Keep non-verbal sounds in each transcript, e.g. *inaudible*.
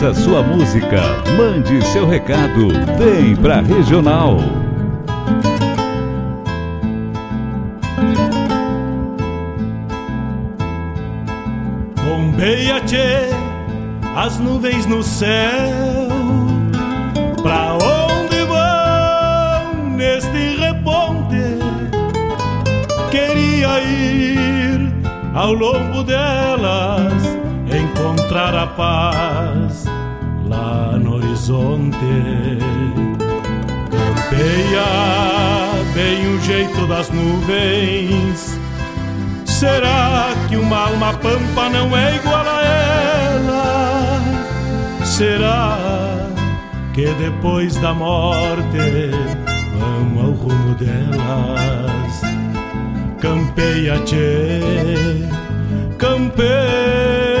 Peça sua música, mande seu recado, vem pra Regional. Bombeia, tchê, as nuvens no céu. Pra onde vão neste reponte? Queria ir ao longo delas, encontrar a paz horizonte. Campeia bem o jeito das nuvens. Será que uma alma pampa não é igual a ela? Será que depois da morte vamos ao rumo delas? Campeia, tchê, campeia.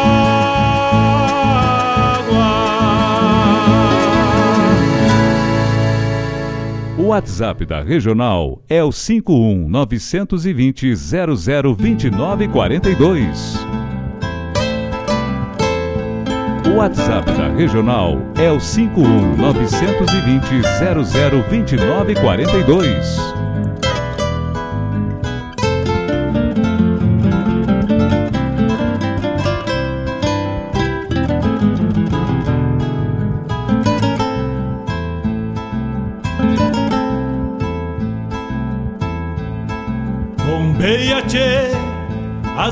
WhatsApp da Regional é o 51 920 0029 42. O WhatsApp da Regional é o 51 920 0029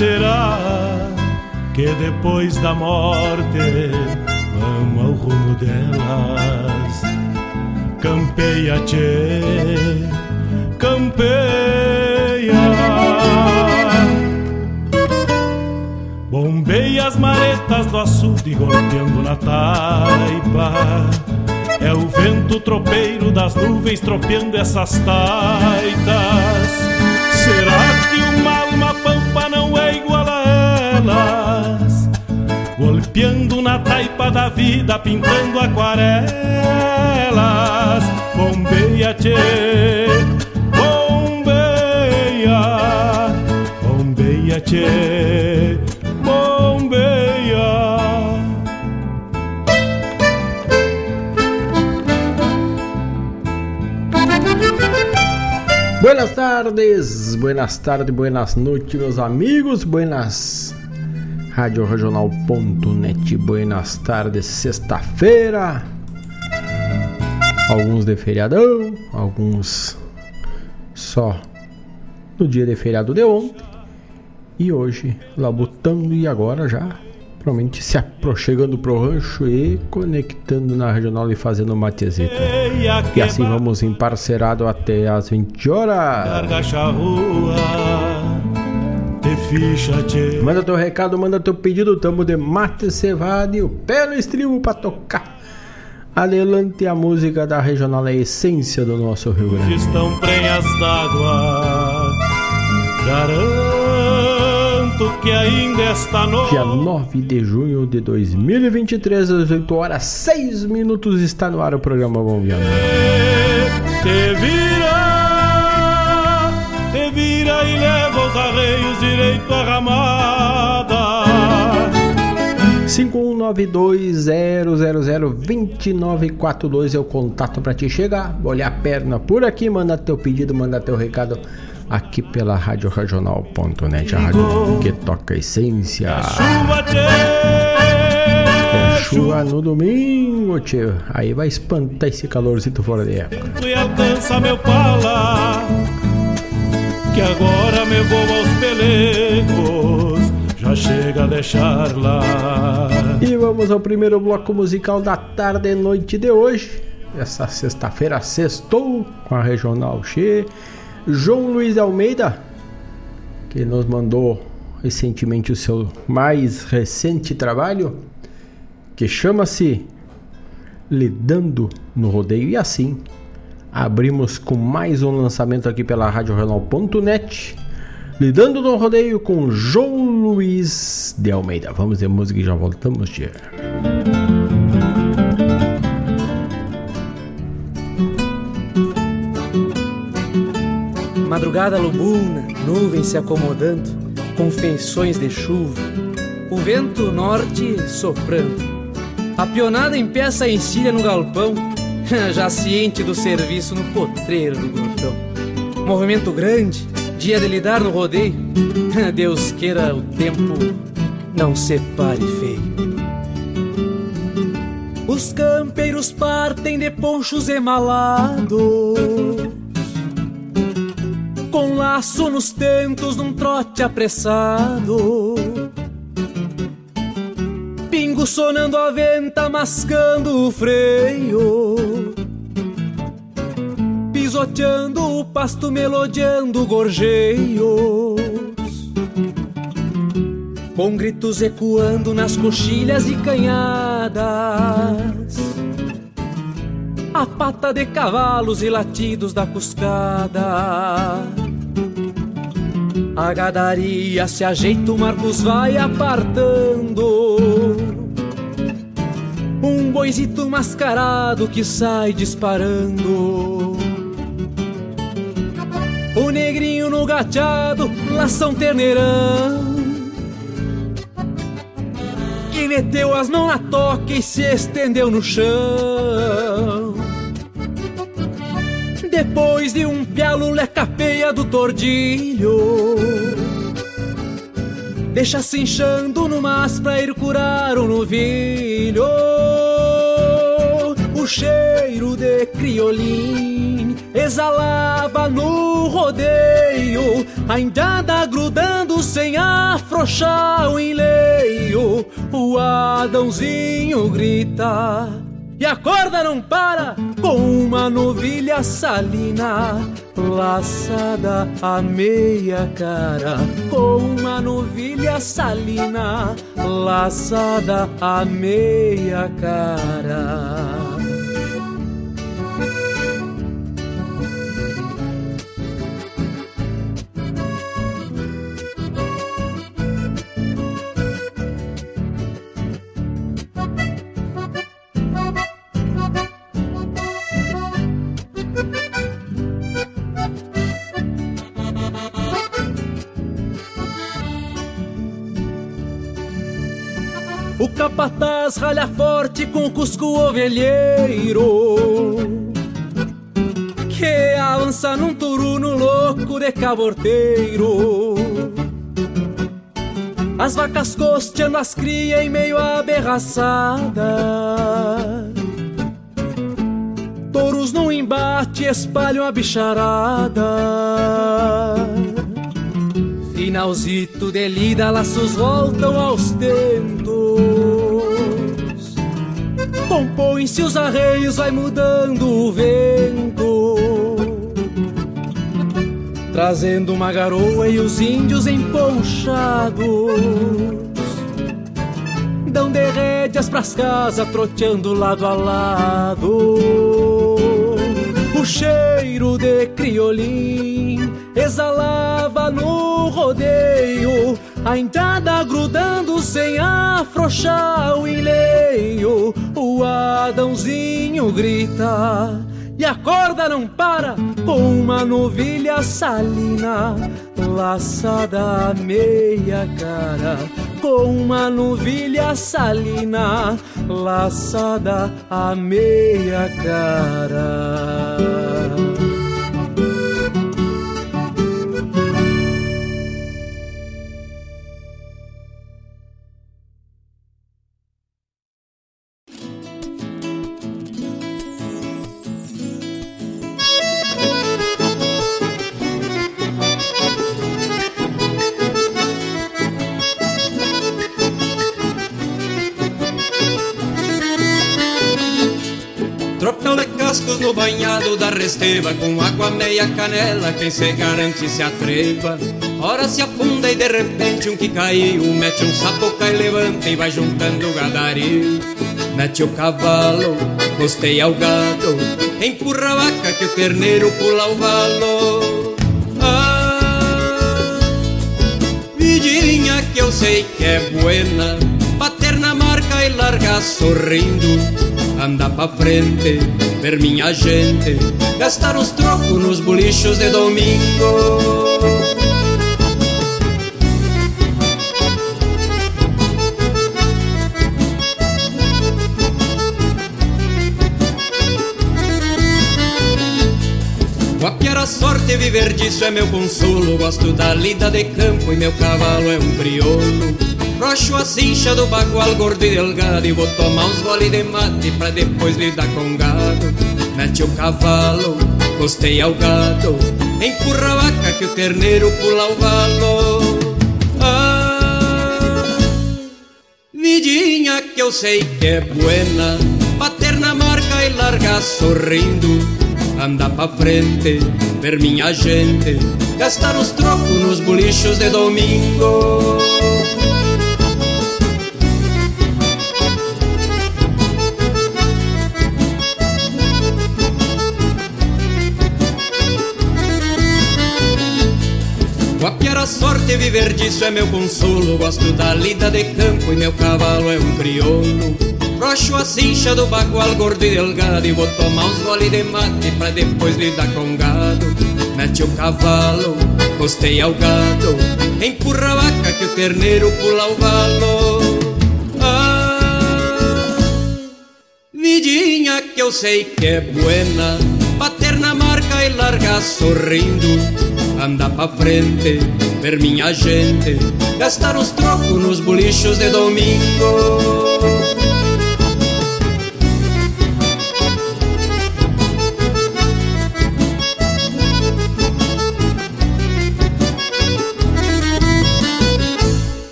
Será que depois da morte vamos ao rumo delas? Campeia, tchê, campeia. Bombeia as maretas do açude golpeando na taipa. É o vento tropeiro das nuvens tropeando essas taitas. Será que uma Golpeando na taipa da vida, pintando aquarelas. Bombeia, tchê, bombeia, bombeia, tchê, bombeia. Buenas tardes, buenas tardes, buenas noites, meus amigos, buenas Rádio Regional.net, buenas tardes, sexta-feira. Alguns de feriadão, alguns só no dia de feriado de ontem. E hoje, labutando e agora já provavelmente se aproximando pro rancho e conectando na regional e fazendo matezito. E assim vamos emparcerado até as 20 horas. Manda teu recado, manda teu pedido, tamo de mate cevado e o pé no estribo pra tocar. Adelante a música da regional é a essência do nosso Rio Grande. Estão prenhas d'água, garanto que ainda esta noite. Dia 9 de junho de 2023, às 8 horas 6 minutos, está no ar o programa Bom Viana. Te ramada. 51920002942 é o contato para te chegar, olhar a perna por aqui, manda teu pedido, manda teu recado aqui pela Rádio Regional.net, a rádio que toca a essência. É chuva no domingo, tio. Aí vai espantar esse calorzito fora de época. e alcança meu pala, que agora me vou aos pelegos, já chega a deixar lá. E vamos ao primeiro bloco musical da tarde e noite de hoje. Essa sexta-feira sextou com a Regional Che. João Luiz Almeida, que nos mandou recentemente o seu mais recente trabalho, que chama-se Lidando no Rodeio. E assim, abrimos com mais um lançamento aqui pela Rádio Regional.net. Lidando no Rodeio com João Luiz de Almeida. Vamos de música e já voltamos, tia. Madrugada lubuna, nuvens se acomodando, com feições de chuva, o vento norte soprando. A pionada em peça encilha no galpão, *laughs* já ciente do serviço no potreiro do gordão. Movimento grande, dia de lidar no rodeio, *laughs* Deus queira o tempo não separe feio. Os campeiros partem de ponchos emalados com laço nos tentos num trote apressado. Pingo sonando a venta, mascando o freio. Pisoteando o pasto, melodiando gorjeios. Com gritos ecoando nas coxilhas e canhadas a pata de cavalos e latidos da cuscada. A gadaria se ajeita, o Marcos vai apartando. Um boizito mascarado que sai disparando. No gateado, lação terneirão. Que meteu as mãos na toca e se estendeu no chão. Depois de um pialo lecapeia do tordilho Deixa se inchando no mas pra ir curar o novilho O cheiro de criolim exalava no rodeio A indiada grudando sem afrouxar o enleio. O Adãozinho grita e a corda não para com uma novilha salina laçada a meia cara. Com uma novilha salina laçada a meia cara capataz ralha forte com o cusco ovelheiro. Que avança num turuno louco de caborteiro. As vacas costeando as cria em meio à berraçada Touros no embate espalham a bicharada. Finalzito de lida, laços voltam aos tentos. Compõem-se os arreios, vai mudando o vento. Trazendo uma garoa e os índios emponchados. Dão de pras casas, troteando lado a lado. O cheiro de criolim exalava no rodeio, a entrada grudando sem afrouxar o enleio. O Adãozinho grita e a corda não para com uma novilha salina laçada a meia cara com uma novilha salina laçada a meia cara. Resteva Com água meia canela, quem se garante se atreva Ora se afunda e de repente um que caiu Mete um sapo, cai, levanta e vai juntando o gadario Mete o cavalo, costeia o gado Empurra a vaca que o terneiro pula o valo. Ah, vidinha que eu sei que é buena Bater na marca e largar sorrindo andar pra frente, ver minha gente gastar os trocos nos bolichos de domingo. Guapiar a sorte, viver disso é meu consolo. Gosto da lida de campo e meu cavalo é um crioulo. Roxo a cincha do bagual gordo e delgado E vou tomar uns gole de mate pra depois lidar com gado. Mete o cavalo, costeia o gado Empurra a vaca que o terneiro pula o valo Ah, vidinha que eu sei que é buena Bater na marca e largar sorrindo. Andar pra frente, ver minha gente Gastar os trocos nos bolichos de domingo sorte, viver disso é meu consolo. Gosto da lida de campo e meu cavalo é um crioulo. Roxo a cincha do bagual gordo e delgado E vou tomar uns gole de mate pra depois lidar com gado Mete o cavalo, costeia o gado Empurra a vaca que o terneiro pula o valo Ah, vidinha que eu sei que é buena Bater na marca e largar sorrindo andar pra frente, ver minha gente gastar os trocos nos bolichos de domingo.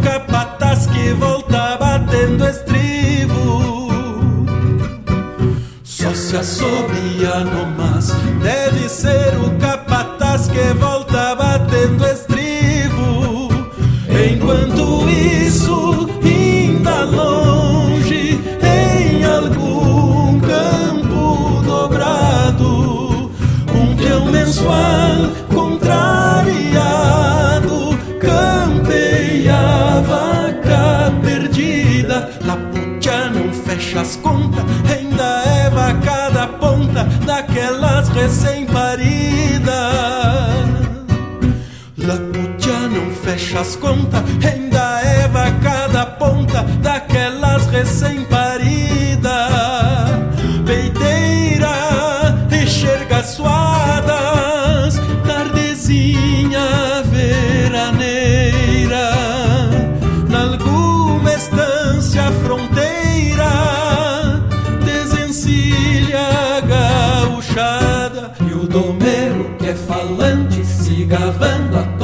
capataz que volta batendo estribo. Só se assobia no mas, deve ser o capataz que volta batendo estribo. Daquelas recém-paridas fecha as contas, ainda é vaca da ponta daquelas recém-paridas. Falante se gavando a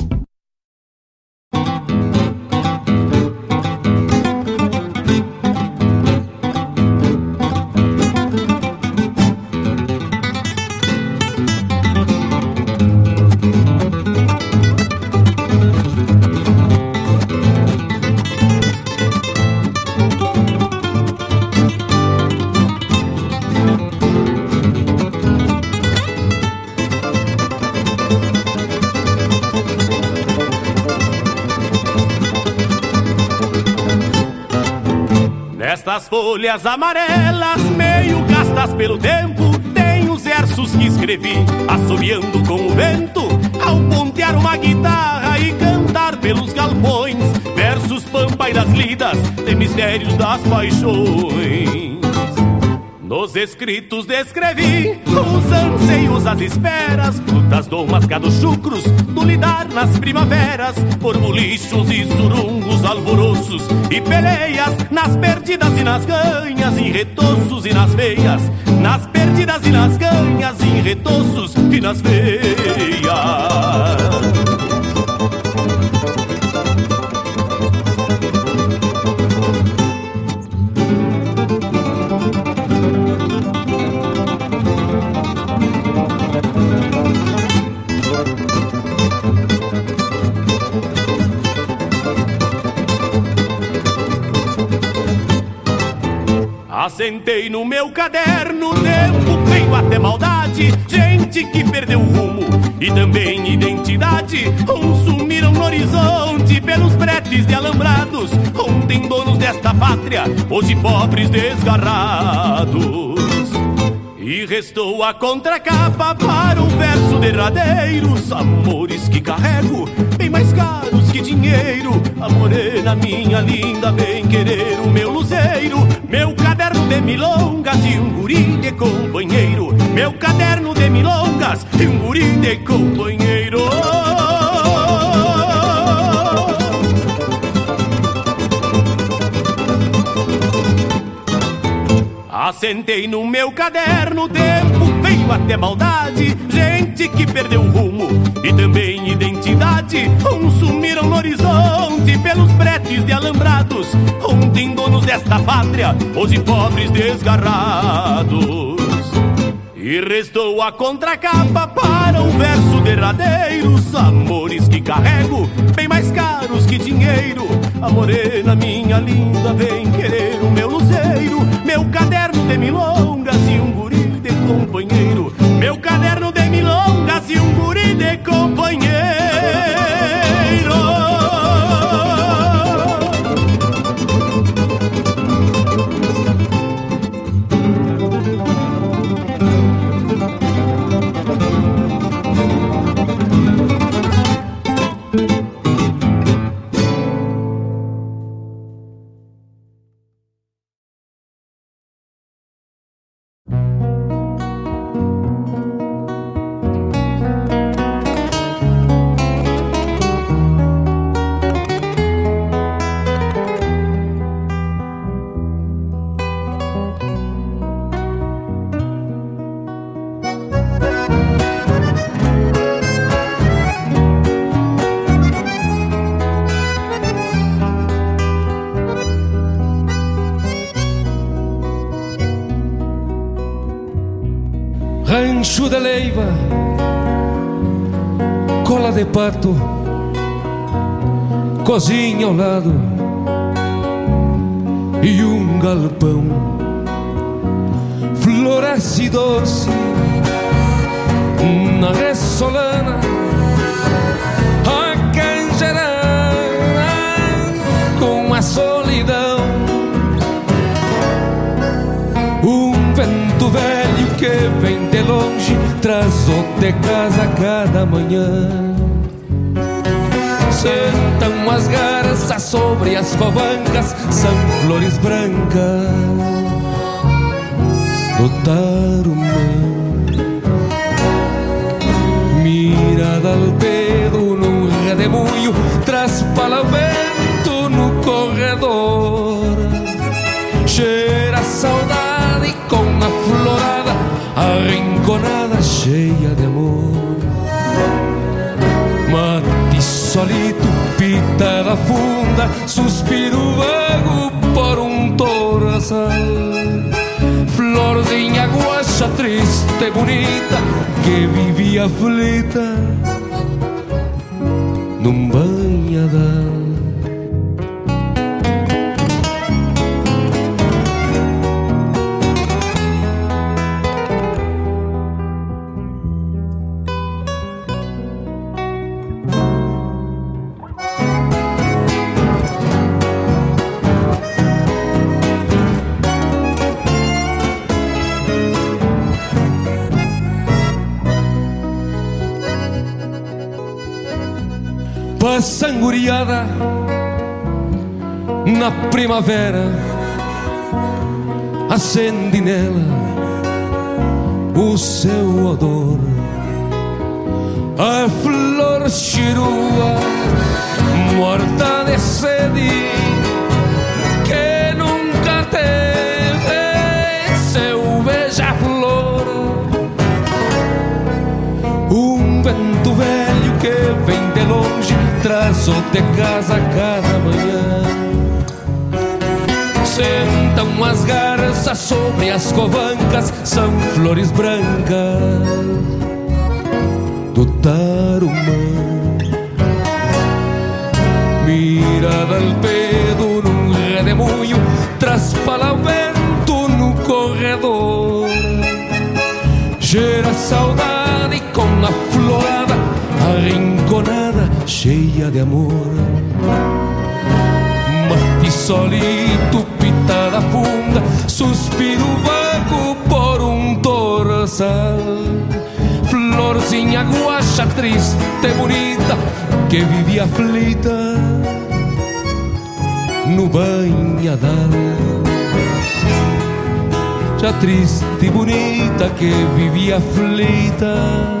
Nestas folhas amarelas, meio gastas pelo tempo, tem os versos que escrevi, assobiando com o vento, ao pontear uma guitarra e cantar pelos galpões, versos pampa e das lidas, de mistérios das paixões. Nos escritos descrevi os anseios, as esperas, frutas, domas, gados chucros, do lidar nas primaveras, borbolichos e surungos, alvoroços e peleias, nas perdidas e nas ganhas, em retoços e nas veias, nas perdidas e nas ganhas, em retoços e nas veias. Assentei no meu caderno, tempo feio até maldade, gente que perdeu o rumo e também identidade. Uns sumiram no horizonte pelos bretes de alambrados, ontem donos desta pátria, hoje pobres desgarrados. E restou a contracapa para um verso derradeiro, os amores que carrego, bem mais caros que dinheiro. A morena, minha linda, bem querer o meu luzeiro, meu caderno de milongas e um guri de companheiro. Meu caderno de milongas e um guri de companheiro. Assentei no meu caderno tempo feio até maldade, gente que perdeu o rumo e também identidade. Uns sumiram no horizonte pelos bretes de alambrados, ontem donos desta pátria, hoje pobres desgarrados. E restou a contracapa para um verso derradeiro, os amores que carrego, bem mais caros que dinheiro. A morena, minha linda, vem querer o meu luzeiro, meu caderno de milongas Rancho de Leiva, cola de pato, cozinha ao lado e um galpão. Floresce doce na ressolana, a canjarana com a solidão. Que vem de longe traz o de casa cada manhã. Sentam as garças sobre as covancas, são flores brancas do tarumã. Mirada al pedo num redemoinho, traz para pitada funda, suspiro vago por um torçal. Florzinha guacha triste e bonita que vivia aflita num banhadal. Na primavera acende nela o seu odor. A flor chirua morta de sede que nunca teve seu beija-flor. Um vento velho que vem de longe traz o de casa cada manhã sentam as garças sobre as covancas, são flores brancas do tarumã. Mirada al pedo num redemoinho, traspala o vento no corredor. Gera saudade com a florada arrinconada, cheia de amor. Mate solito pitada funda, suspiro vago por um torçal. Florzinha guacha, triste, bonita, que vivia aflita no banhadal. Já triste e bonita que vivia aflita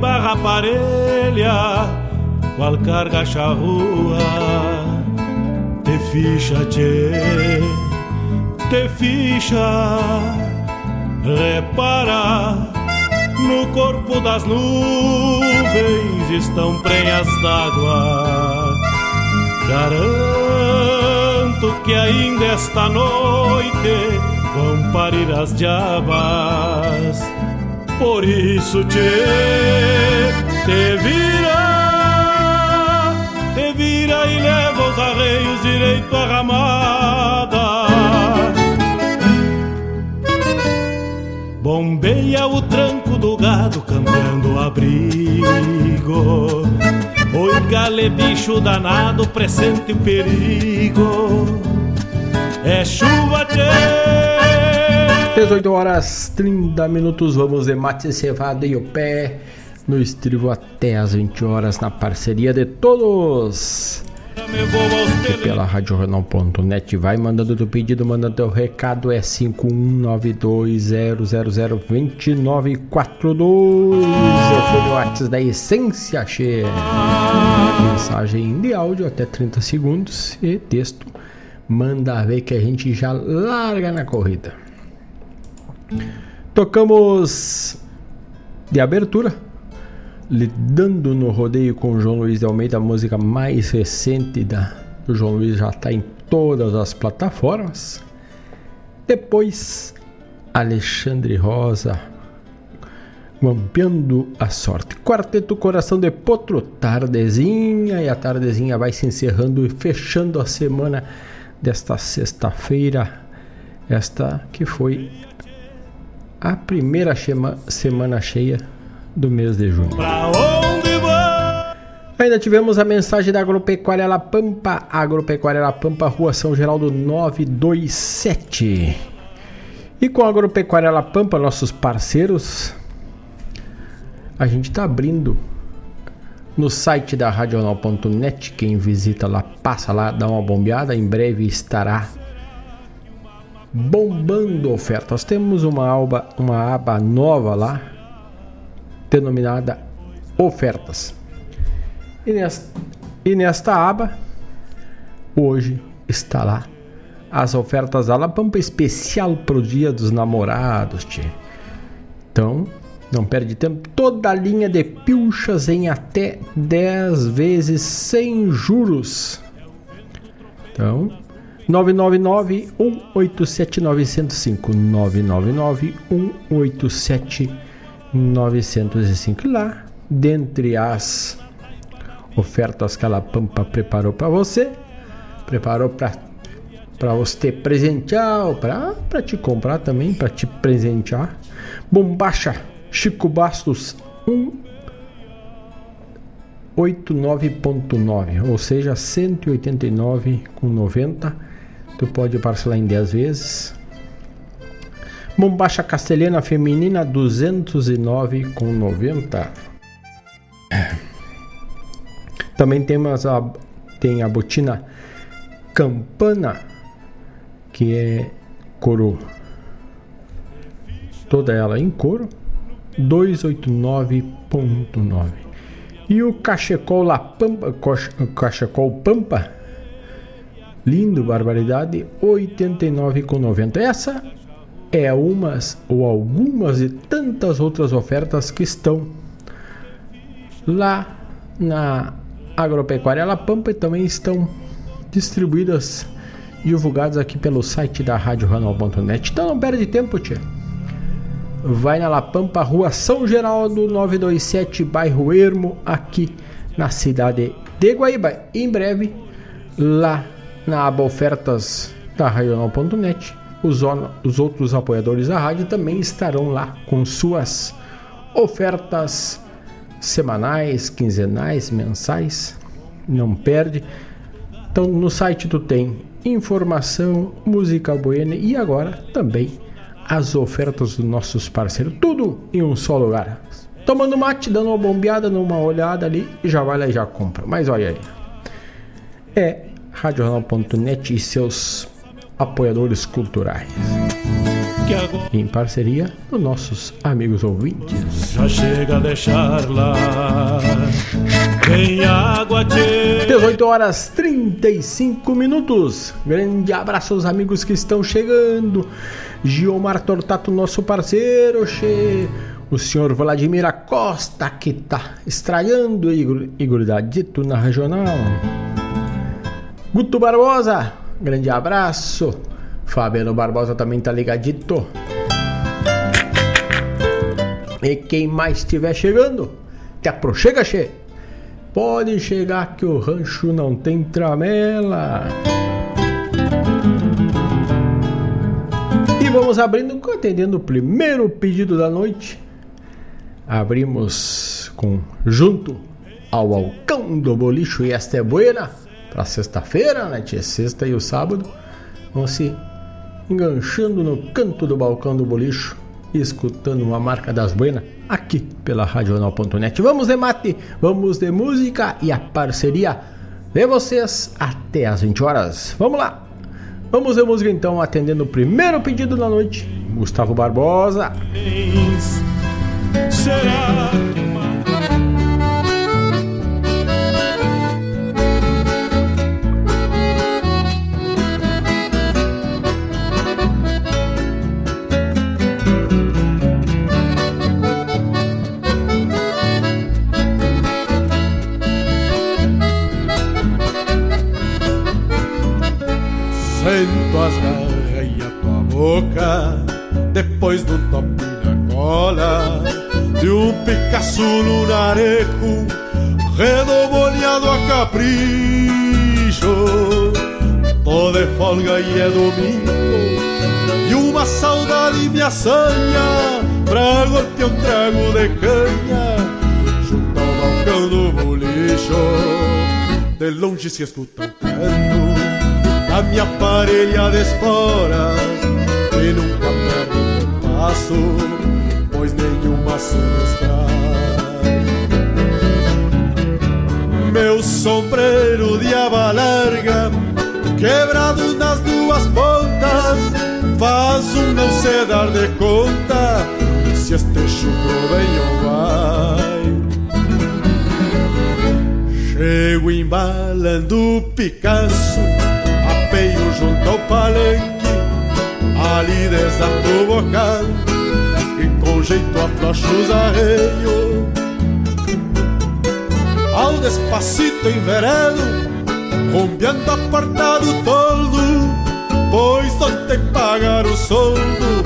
Barra parelha, qual carga charrua. Te ficha, tchê, te ficha, repara. No corpo das nuvens estão prenhas d'água Garanto que ainda esta noite vão parir as diabas. Por isso te, te vira, te vira e leva os arreios direito à ramada. Bombeia o tranco do gado cambiando o abrigo Oi, gale, bicho danado, presente o perigo. É chuva, tchê. 18 horas 30 minutos, vamos de mate cevado e o pé. No estribo até as 20 horas na parceria de todos. E pela RadioJornal.net vai mandando teu pedido, mandando teu recado é 51920002942 Eu fui no WhatsApp da Essência Cheia Mensagem de áudio até 30 segundos e texto. Manda ver que a gente já larga na corrida Tocamos de abertura, lidando no rodeio com João Luiz de Almeida, a música mais recente da, do João Luiz já está em todas as plataformas. Depois, Alexandre Rosa, Guampeando a Sorte. Quarteto Coração de Potro, tardezinha, e a tardezinha vai se encerrando e fechando a semana desta sexta-feira, esta que foi a primeira chema, semana cheia do mês de junho. Ainda tivemos a mensagem da Agropecuária La Pampa, Agropecuária La Pampa, Rua São Geraldo 927. E com a Agropecuária La Pampa, nossos parceiros, a gente está abrindo no site da radional.net. Quem visita lá, passa lá, dá uma bombeada. Em breve estará bombando ofertas. Temos uma aba, uma aba nova lá, denominada ofertas. E nesta, e nesta aba, hoje está lá as ofertas da La Pampa especial para o Dia dos Namorados, tchê. Então, não perde tempo. Toda a linha de pilchas em até 10 vezes sem juros. Então, 999 187 905 999 187 905 lá dentre as ofertas que a Pampa preparou para você preparou para para você presentear para te comprar também para te presentear. Bombacha Chico Bastos 189.9 ou seja 189,90 Tu pode parcelar em 10 vezes. Bombacha castelhana feminina 209,90. Também temos a tem a botina Campana que é couro toda ela em couro 289.9 e o cachecol La Pampa cachecol Pampa Lindo, barbaridade, 89,90. Essa é umas ou algumas de tantas outras ofertas que estão lá na Agropecuária La Pampa e também estão distribuídas divulgadas aqui pelo site da RadioRanal.net. Então não perde tempo, tia. Vai na La Pampa, Rua São Geraldo 927, bairro Ermo, aqui na cidade de Guaíba. Em breve, lá na aba ofertas da Radional.net. Os, os outros apoiadores da rádio também estarão lá com suas ofertas semanais, quinzenais, mensais. Não perde. Então no site tu tem informação, música boêmia e agora também as ofertas dos nossos parceiros. Tudo em um só lugar. Tomando mate, dando uma bombeada, numa olhada ali, já vai lá e já compra. Mas olha aí. É RadioJornal.net e seus apoiadores culturais. Em parceria com nossos amigos ouvintes. Já chega a deixar lá. Tem água de... 18 horas 35 minutos. Grande abraço aos amigos que estão chegando. Giomar Tortato, nosso parceiro. Che... O senhor Vladimir Acosta, que está estranhando Igor, Igor Dadito na regional. Guto Barbosa, grande abraço. Fabiano Barbosa também tá ligadito. E quem mais estiver chegando, te aproxega, che. Pode chegar que o rancho não tem tramela. E vamos abrindo, atendendo o primeiro pedido da noite. Abrimos com junto ao Alcão do Bolicho e esta é buena para sexta-feira, né? Tia? Sexta e o sábado vão se enganchando no canto do balcão do bolicho escutando uma marca das buenas aqui pela Radional.net. Vamos de mate, vamos de música e a parceria de vocês até as 20 horas. Vamos lá! Vamos de música então, atendendo o primeiro pedido da noite, Gustavo Barbosa. Será Redobolhado a capricho. Tô de folga e é domingo. E uma saudade me assanha. Pra golpear um trago de canha. Junto ao balcão do bolicho. De longe se escuta um canto. A minha parelha de esporas. E nunca perde o passo, pois nenhuma se. Meu sombreiro de aba larga, quebrado nas duas pontas, faz um não se dar de conta se este chucro vem ou vai. Chego embalando o Picasso veio junto ao palenque, ali desato o bocal e com jeito aflocha os arreios. Ao despacito enveredo, rompeando apartado todo, pois só tem pagar o soldo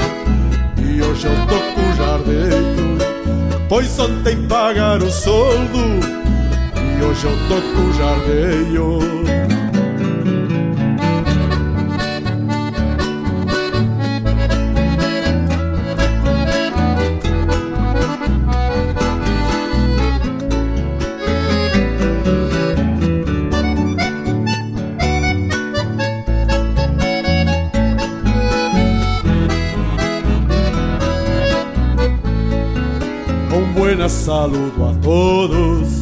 e hoje eu tô com jardeio. Pois só tem pagar o soldo e hoje eu tô com jardeio. Buenas saludo a todos.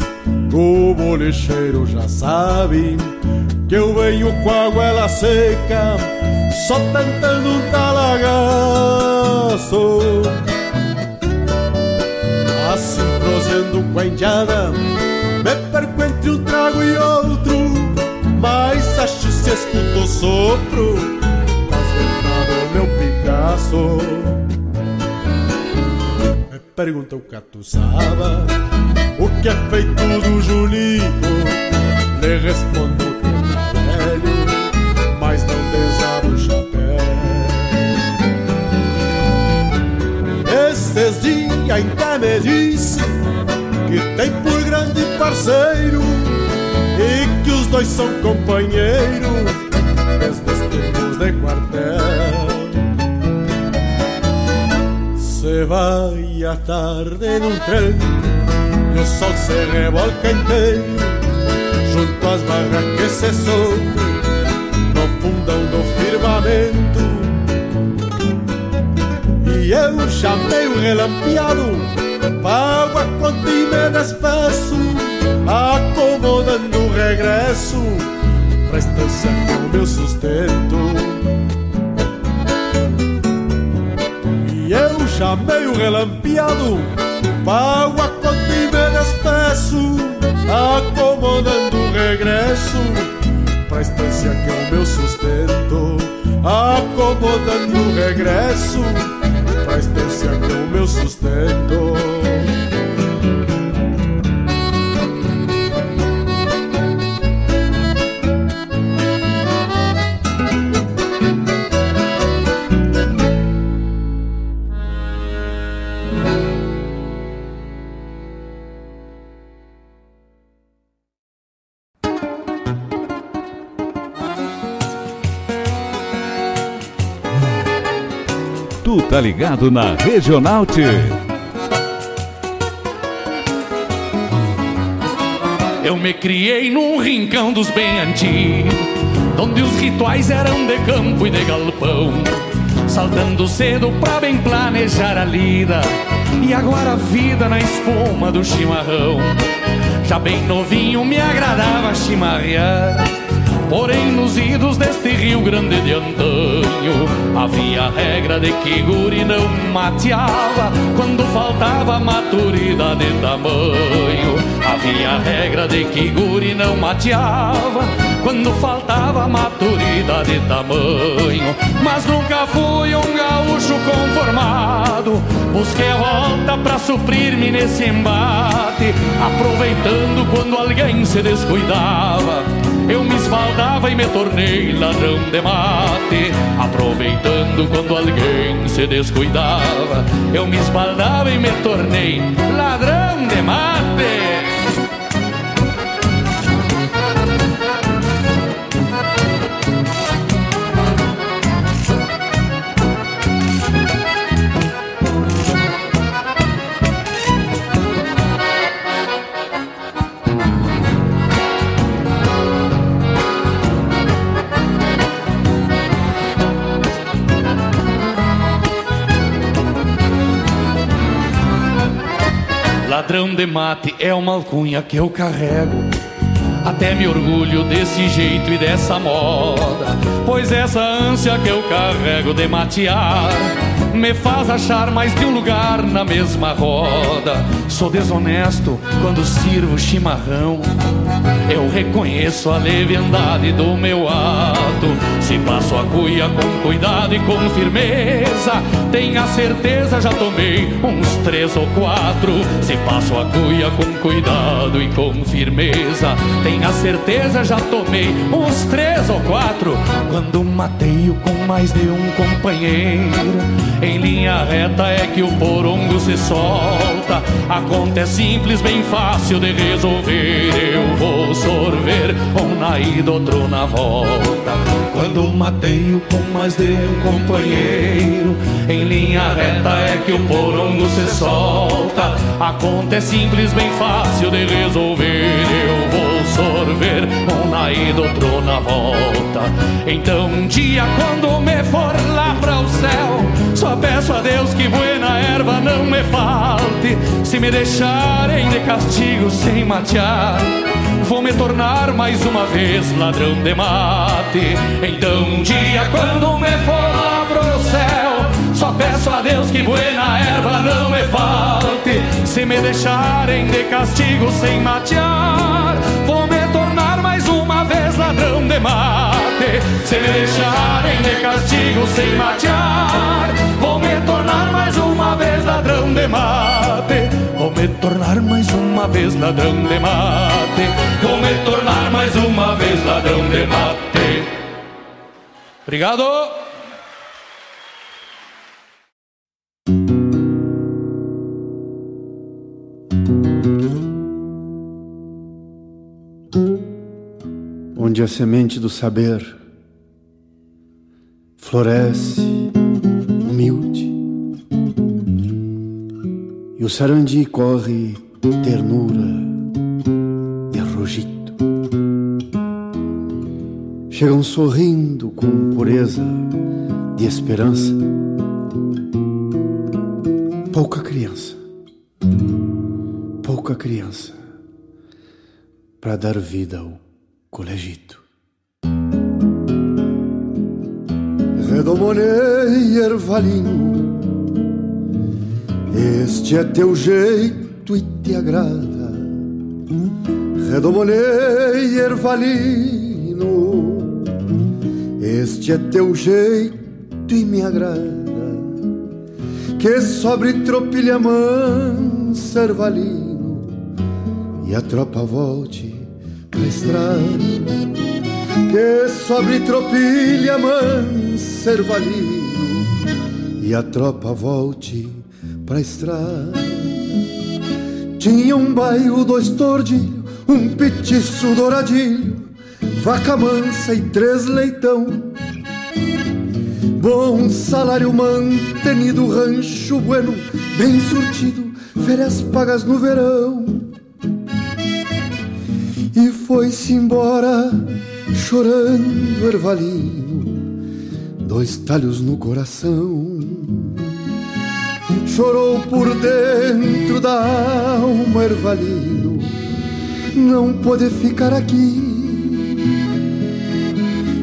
O bolicheiro já sabe que eu venho com a goela seca, só tentando um talagaço. Assim prosendo com a indiada, me perco entre um trago e outro, mas acho se escuto sopro, faz do meu Picasso pergunta o catuçaba O que é feito do Julico Lhe respondo que tá velho Mas não desaba o chapéu Esses dias ainda me disse Que tem por grande parceiro E que os dois são companheiros Desde os tempos de quartel. Se vai a tarde num trem E o sol se revolca inteiro Junto às barras que se sobe No fundão do firmamento E eu chamei o relampeado a conta e me despeço Acomodando o regresso Pra com meu sustento chamei o relampeado. Pago a conta e me despeço Acomodando o regresso. Pra estância que é o meu sustento Acomodando o regresso. Pra estância que é o meu sustento ligado na Regional T. Eu me criei num rincão dos bem antigos, onde os rituais eram de campo e de galpão. saltando cedo pra bem planejar a lida. E agora a vida na espuma do chimarrão. Já bem novinho me agradava chimarrear. Porém, nos idos deste Rio Grande de antanho Havia a regra de que guri não mateava. Quando faltava maturidade de tamanho Havia a regra de que guri não mateava. Quando faltava maturidade de tamanho Mas nunca fui um gaúcho conformado. Busquei a volta pra suprir-me nesse embate Aproveitando quando alguém se descuidava eu me esbaldava e me tornei ladrão de mate. Aproveitando quando alguém se descuidava, eu me esbaldava e me tornei ladrão de mate. De mate é uma alcunha que eu carrego. Até me orgulho desse jeito e dessa moda. Pois essa ânsia que eu carrego de matear me faz achar mais de um lugar na mesma roda. Sou desonesto quando sirvo chimarrão. Eu reconheço a leviandade do meu ato. Se passo a cuia com cuidado e com firmeza, tenha certeza já tomei uns três ou quatro. Se passo a cuia com cuidado e com firmeza, tenha certeza já tomei uns três ou quatro. Quando mateio com mais de um companheiro, em linha reta é que o porongo se solta. A conta é simples, bem fácil de resolver. Eu vou sorver um na ida, outro na volta. Quando mateio com mais de um companheiro, em linha reta é que o porongo se solta. A conta é simples, bem fácil de resolver. Eu um na ida, outro na volta. Então um dia quando me for lá para o céu, só peço a Deus que buena erva não me falte. Se me deixarem de castigo sem matear, vou me tornar mais uma vez ladrão de mate. Então um dia quando me for lá pro céu, só peço a Deus que buena erva não me falte. Se me deixarem de castigo sem matear, vou me ladrão de mate. Se me deixarem de castigo sem matear, vou me tornar mais uma vez ladrão de mate. Vou me tornar mais uma vez ladrão de mate. Vou me tornar mais uma vez ladrão de mate. Obrigado. Onde a semente do saber floresce humilde e o sarandi corre ternura e rogito. Chegam sorrindo com pureza de esperança. Pouca criança, pouca criança para dar vida ao colegito. Redomonei ervalino, este é teu jeito e te agrada. Redomonei ervalino, este é teu jeito e me agrada. Que sobre tropilha mansa ervalino e a tropa volte pra estrada que sobre tropilha mansa ervalino e a tropa volte pra estrada. Tinha um bairro, dois tordilhos, um petiço douradilho, vaca mansa e três leitão. Bom salário mantenido, rancho bueno, bem surtido, férias pagas no verão foi-se embora chorando ervalino dois talhos no coração. Chorou por dentro da alma ervalino, não pode ficar aqui.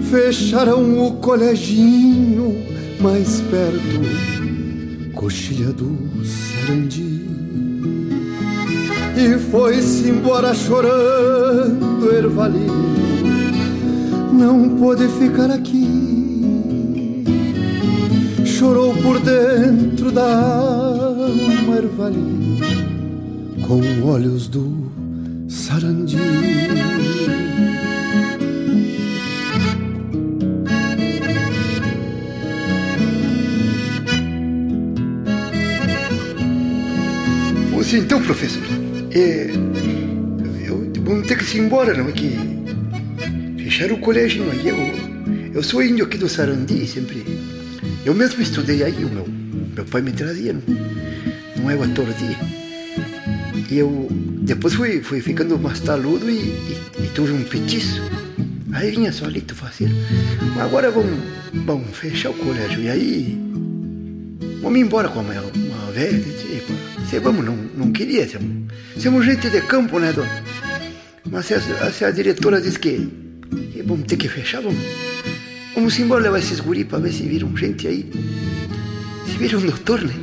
Fecharam o coleginho mais perto, coxilha do Sarandi. E foi-se embora chorando, ervalino, não pode ficar aqui chorou por dentro da alma com olhos do sarandi. Pois então, professor, é, vou ter que ir embora, não é que fecharam o colégio, não é? Eu, eu sou índio aqui do Sarandi, sempre eu mesmo estudei aí, o meu, meu pai me trazia numa égua tordia. E eu depois fui, fui ficando mais taludo e, e, e tive um petiço. Aí vinha solito fazer. Mas agora vamos, vamos fechar o colégio. E aí vamos embora com a uma, velha. Tipo, se vamos, não, não queria. Somos, somos gente de campo, né, dona? Mas se a, se a diretora diz que, que vamos ter que fechar, vamos. Vamos embora levar esses guri para ver se viram gente aí. Se viram doutor, né?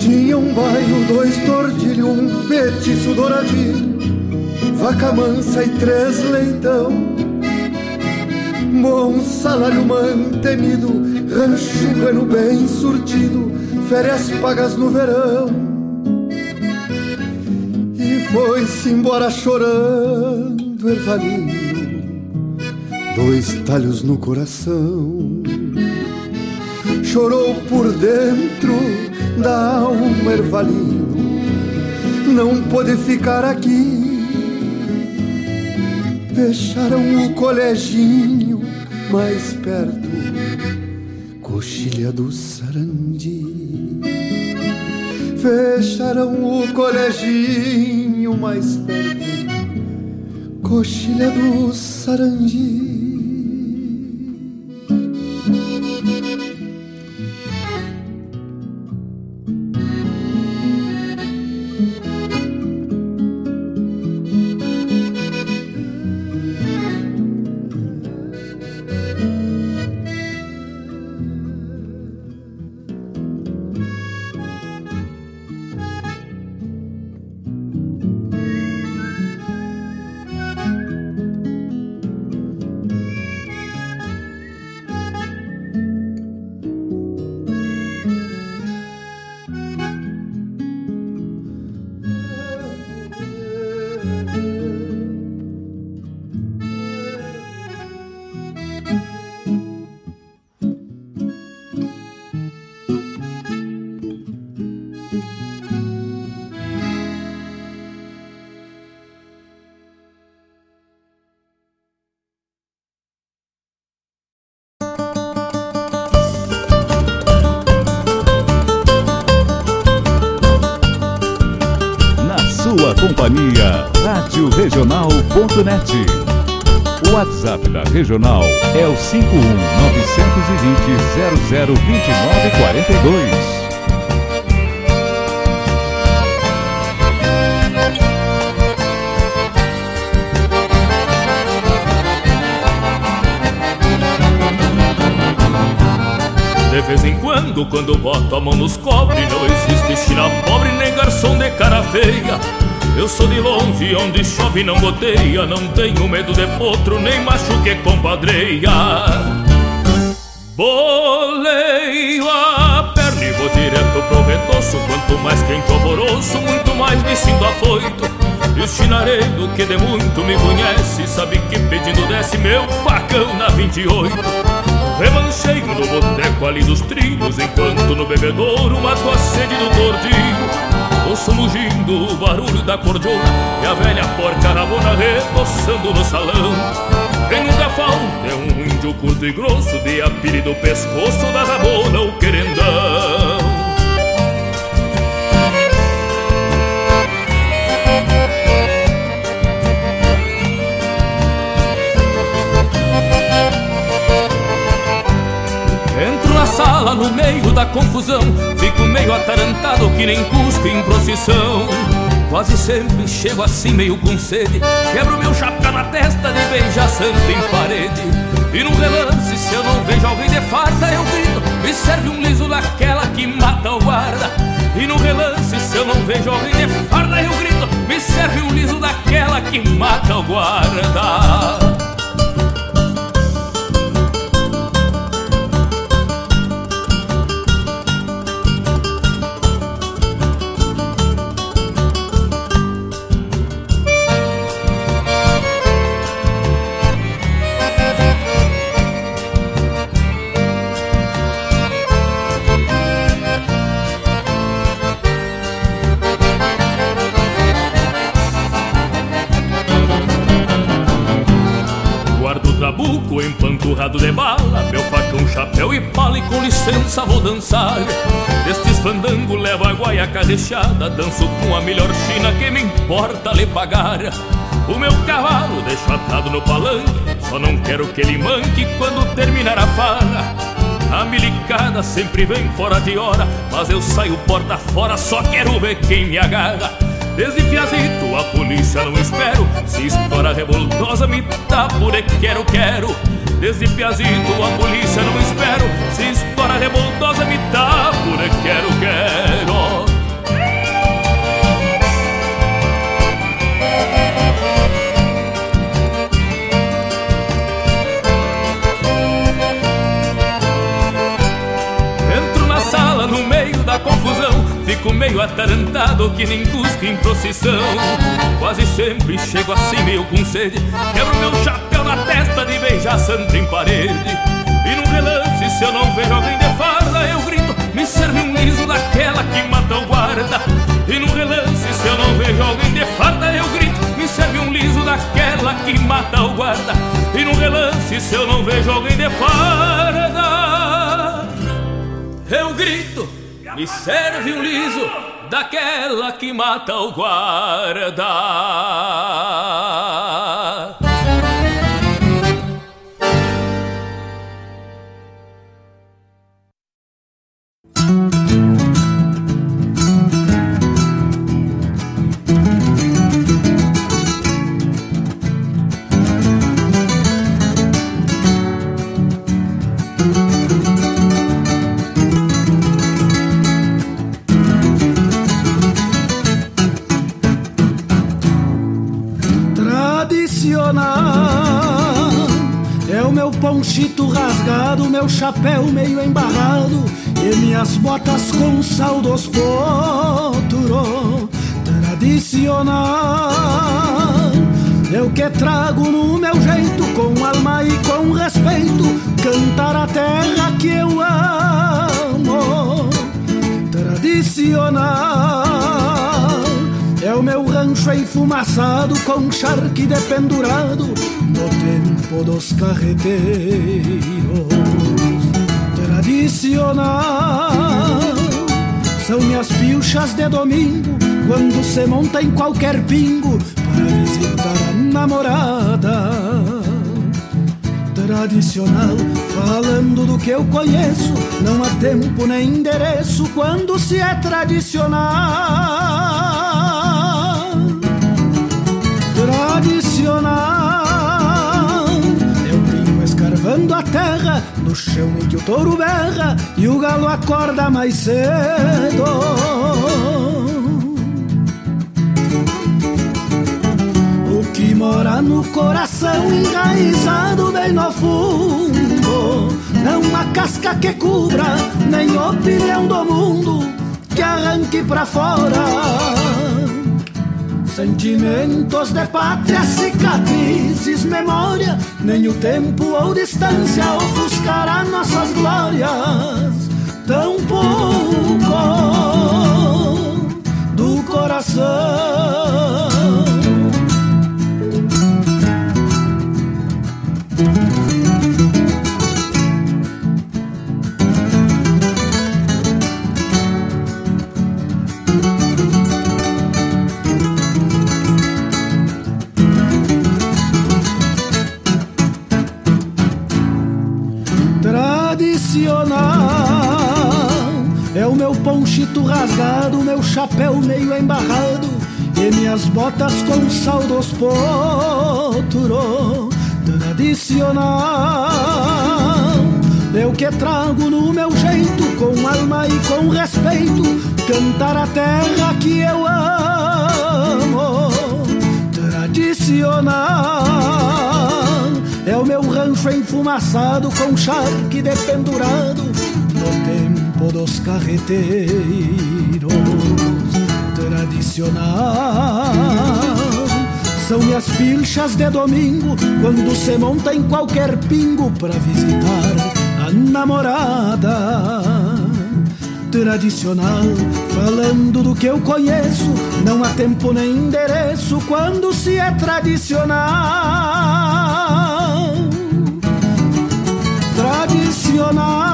Tinha um bairro, dois tordilhos, um petiço douradinho, vaca mansa e três leitão. Bom salário mantenido, rancho bueno bem surtido, férias pagas no verão. Foi-se embora chorando, ervalinho dois talhos no coração. Chorou por dentro da alma ervalino, não pôde ficar aqui. Fecharam o coleginho mais perto, coxilha do Sarandi. Fecharam o coleginho mais perto, coxilha do Sarandi. Regional.net. O WhatsApp da Regional é o 51 920 002942. De vez em quando, quando boto a mão nos cobre Não existe china pobre nem garçom de cara feia Eu sou de longe, onde chove não goteia Não tenho medo de potro, nem macho que compadreia Boleio a perna e vou direto pro retoço Quanto mais quente alvoroço, muito mais me sinto afoito. E o chinareiro que de muito me conhece Sabe que pedindo desce meu facão na 28 Remancheiro no boteco ali dos trilhos Enquanto no bebedouro mato a sede do tordilho Ouço mugindo o barulho da cordiona E a velha porca rabona reboçando no salão. Quem nunca falta é um índio curto e grosso De apire do pescoço da rabona o querendão no meio da confusão. Fico meio atarantado que nem cusco em procissão. Quase sempre chego assim meio com sede. Quebro meu chapéu na testa de beijar santo em parede. E num relance se eu não vejo alguém de farda Eu grito, me serve um liso daquela que mata o guarda. E no relance se eu não vejo alguém de farda Eu grito, me serve um liso daquela que mata o guarda. Licença vou dançar. Destes fandango levo a guaia carrechada Danço com a melhor china que me importa lhe pagar. O meu cavalo deixo atado no palanque Só não quero que ele manque quando terminar a farra. A milicada sempre vem fora de hora Mas eu saio porta fora, só quero ver quem me agarra. Desde a polícia não espero Se estoura revoltosa me tapo de quero, quero Desde piazito a polícia não espero. Se estoura revoltosa me tapo de quero, quero Fico meio atarantado que nem cusco em procissão Quase sempre chego assim meio com sede Quebro meu chapéu na testa de beijar santo em parede. E num relance se eu não vejo alguém de farda Eu grito, me serve um liso daquela que mata o guarda. E num relance se eu não vejo alguém de farda Eu grito, me serve um liso daquela que mata o guarda. E num relance se eu não vejo alguém de farda Eu grito me serve um liso daquela que mata o guarda. Ponchito rasgado, meu chapéu meio embarrado e minhas botas com sal dos tradicional. Eu que trago no meu jeito, com alma e com respeito, cantar a terra que eu amo. Tradicional. É o meu rancho enfumaçado com charque dependurado no tempo dos carreteiros. Tradicional são minhas pilchas de domingo quando se monta em qualquer pingo para visitar a namorada. Tradicional, falando do que eu conheço, não há tempo nem endereço quando se é tradicional. tradicional. Escarvando a terra no chão em que o touro berra e o galo acorda mais cedo. O que mora no coração enraizado bem no fundo, não há casca que cubra, nem opinião do mundo que arranque pra fora. Sentimentos de pátria, cicatrizes, memória, nem o tempo ou distância ofuscará nossas glórias. Tão pouco do coração. Rasgado, meu chapéu meio embarrado e minhas botas com sal dos potro tradicional. Eu que trago no meu jeito, com alma e com respeito, cantar a terra que eu amo. Tradicional é o meu rancho enfumaçado com charque dependurado dos carreteiros. Tradicional são minhas pilchas de domingo quando se monta em qualquer pingo para visitar a namorada tradicional, falando do que eu conheço, não há tempo nem endereço quando se é tradicional. Tradicional.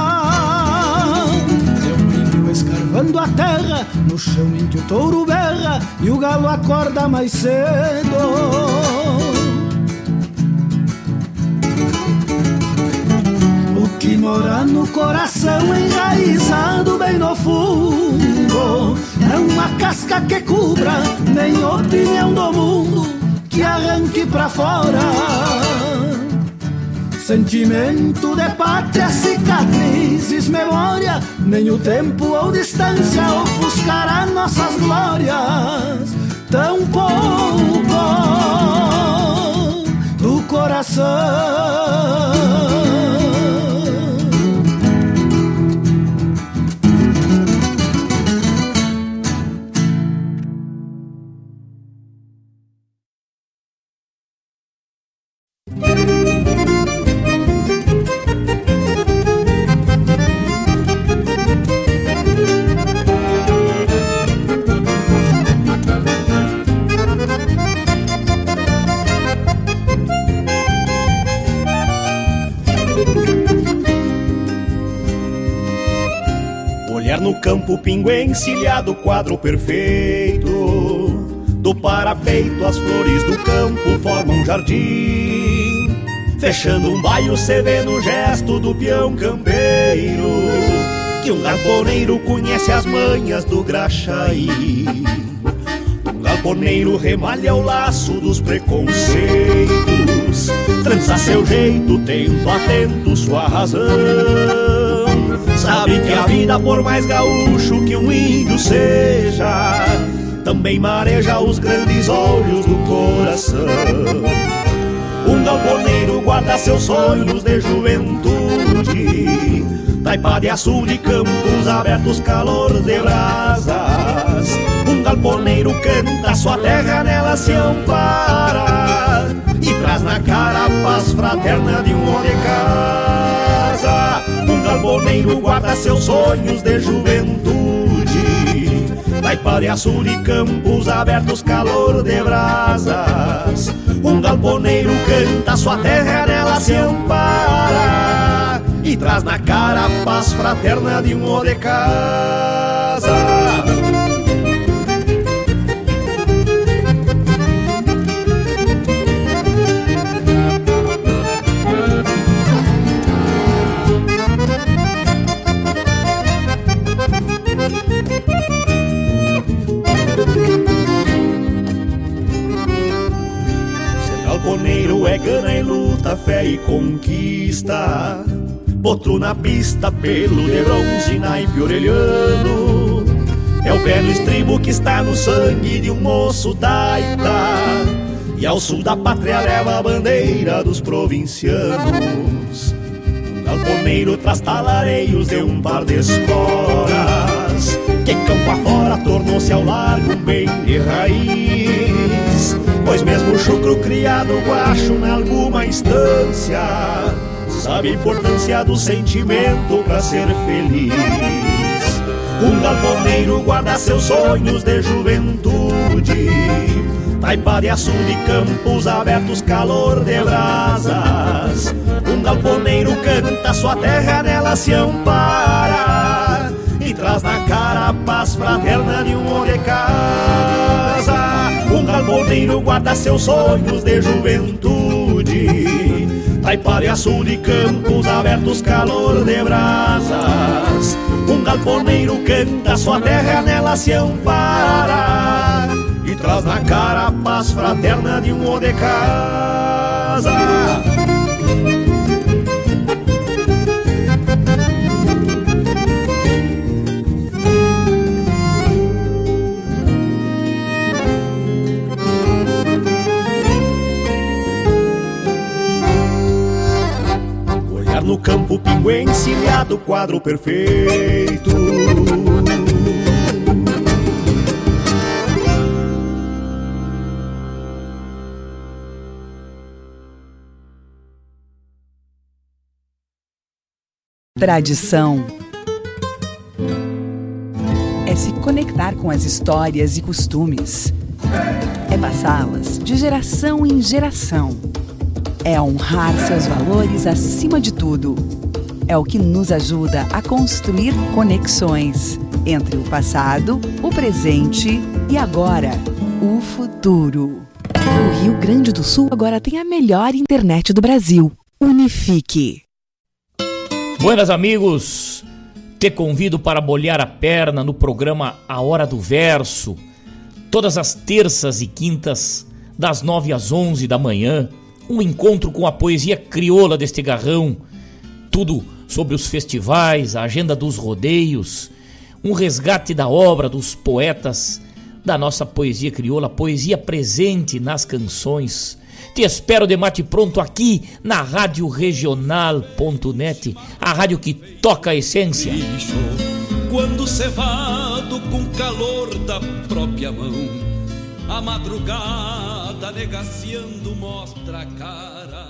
A terra, no chão em que o touro berra e o galo acorda mais cedo. que mora no coração enraizado bem no fundo. É uma casca que cubra, nem opinião do mundo que arranque pra fora. Sentimento de pátria, cicatrizes, memória, nem o tempo ou distância ofuscará nossas glórias. Tão pouco do coração. Pingo encilhado, quadro perfeito. Do parapeito, as flores do campo formam um jardim. Fechando um baio, cê vê no gesto do peão campeiro. Que um galponeiro conhece as manhas do graxaí. Um galponeiro remalha o laço dos preconceitos. Trança seu jeito, tendo atento sua razão. Sabe que a vida, por mais gaúcho que um índio seja, também mareja os grandes olhos do coração. Um galponeiro guarda seus sonhos de juventude, taipa de açude, campos abertos, calor de brasas. Um galponeiro canta sua terra, nela se ampara e traz na cara a paz fraterna de um homem galponeiro guarda seus sonhos de juventude. Taipa de açul e campos abertos, calor de brasas. Um galponeiro canta sua terra, nela se ampara e traz na cara a paz fraterna de um de luta, fé e conquista. Potro na pista, pelo de bronze, naipe orelhano. É o pé no estribo que está no sangue de um moço taita. E ao sul da pátria leva a bandeira dos provincianos. Galponeiro traz talareios de um par de esporas. Que campo afora tornou-se ao largo um bem de raiz. Pois mesmo o chucro criado guacho em alguma instância Sabe a importância do sentimento para ser feliz. Um galponeiro guarda seus sonhos de juventude. Taipa de açude, campos abertos, calor de brasas. Um galponeiro canta sua terra, nela se ampara. E traz na cara a paz fraterna de um homem de casa galponeiro guarda seus sonhos de juventude. Taipara e açude, campos abertos, calor de brasas. Um galponeiro canta, sua terra nela se ampara. E traz na cara a paz fraterna de um o de casa no campo, pingo encilhado, quadro perfeito Tradição é se conectar com as histórias e costumes. É passá-las de geração em geração. É honrar seus valores acima de tudo. É o que nos ajuda a construir conexões entre o passado, o presente e agora, o futuro. O Rio Grande do Sul agora tem a melhor internet do Brasil. Unifique. Buenas amigos, te convido para bolhar a perna no programa A Hora do Verso, todas as terças e quintas, das nove às onze da manhã, um encontro com a poesia crioula deste garrão, tudo sobre os festivais, a agenda dos rodeios, um resgate da obra dos poetas da nossa poesia crioula, poesia presente nas canções, te espero de mate pronto aqui na Rádio Regional.net, a rádio que toca a essência. Quando cevado com calor da própria mão, a madrugada negaciando mostra a cara,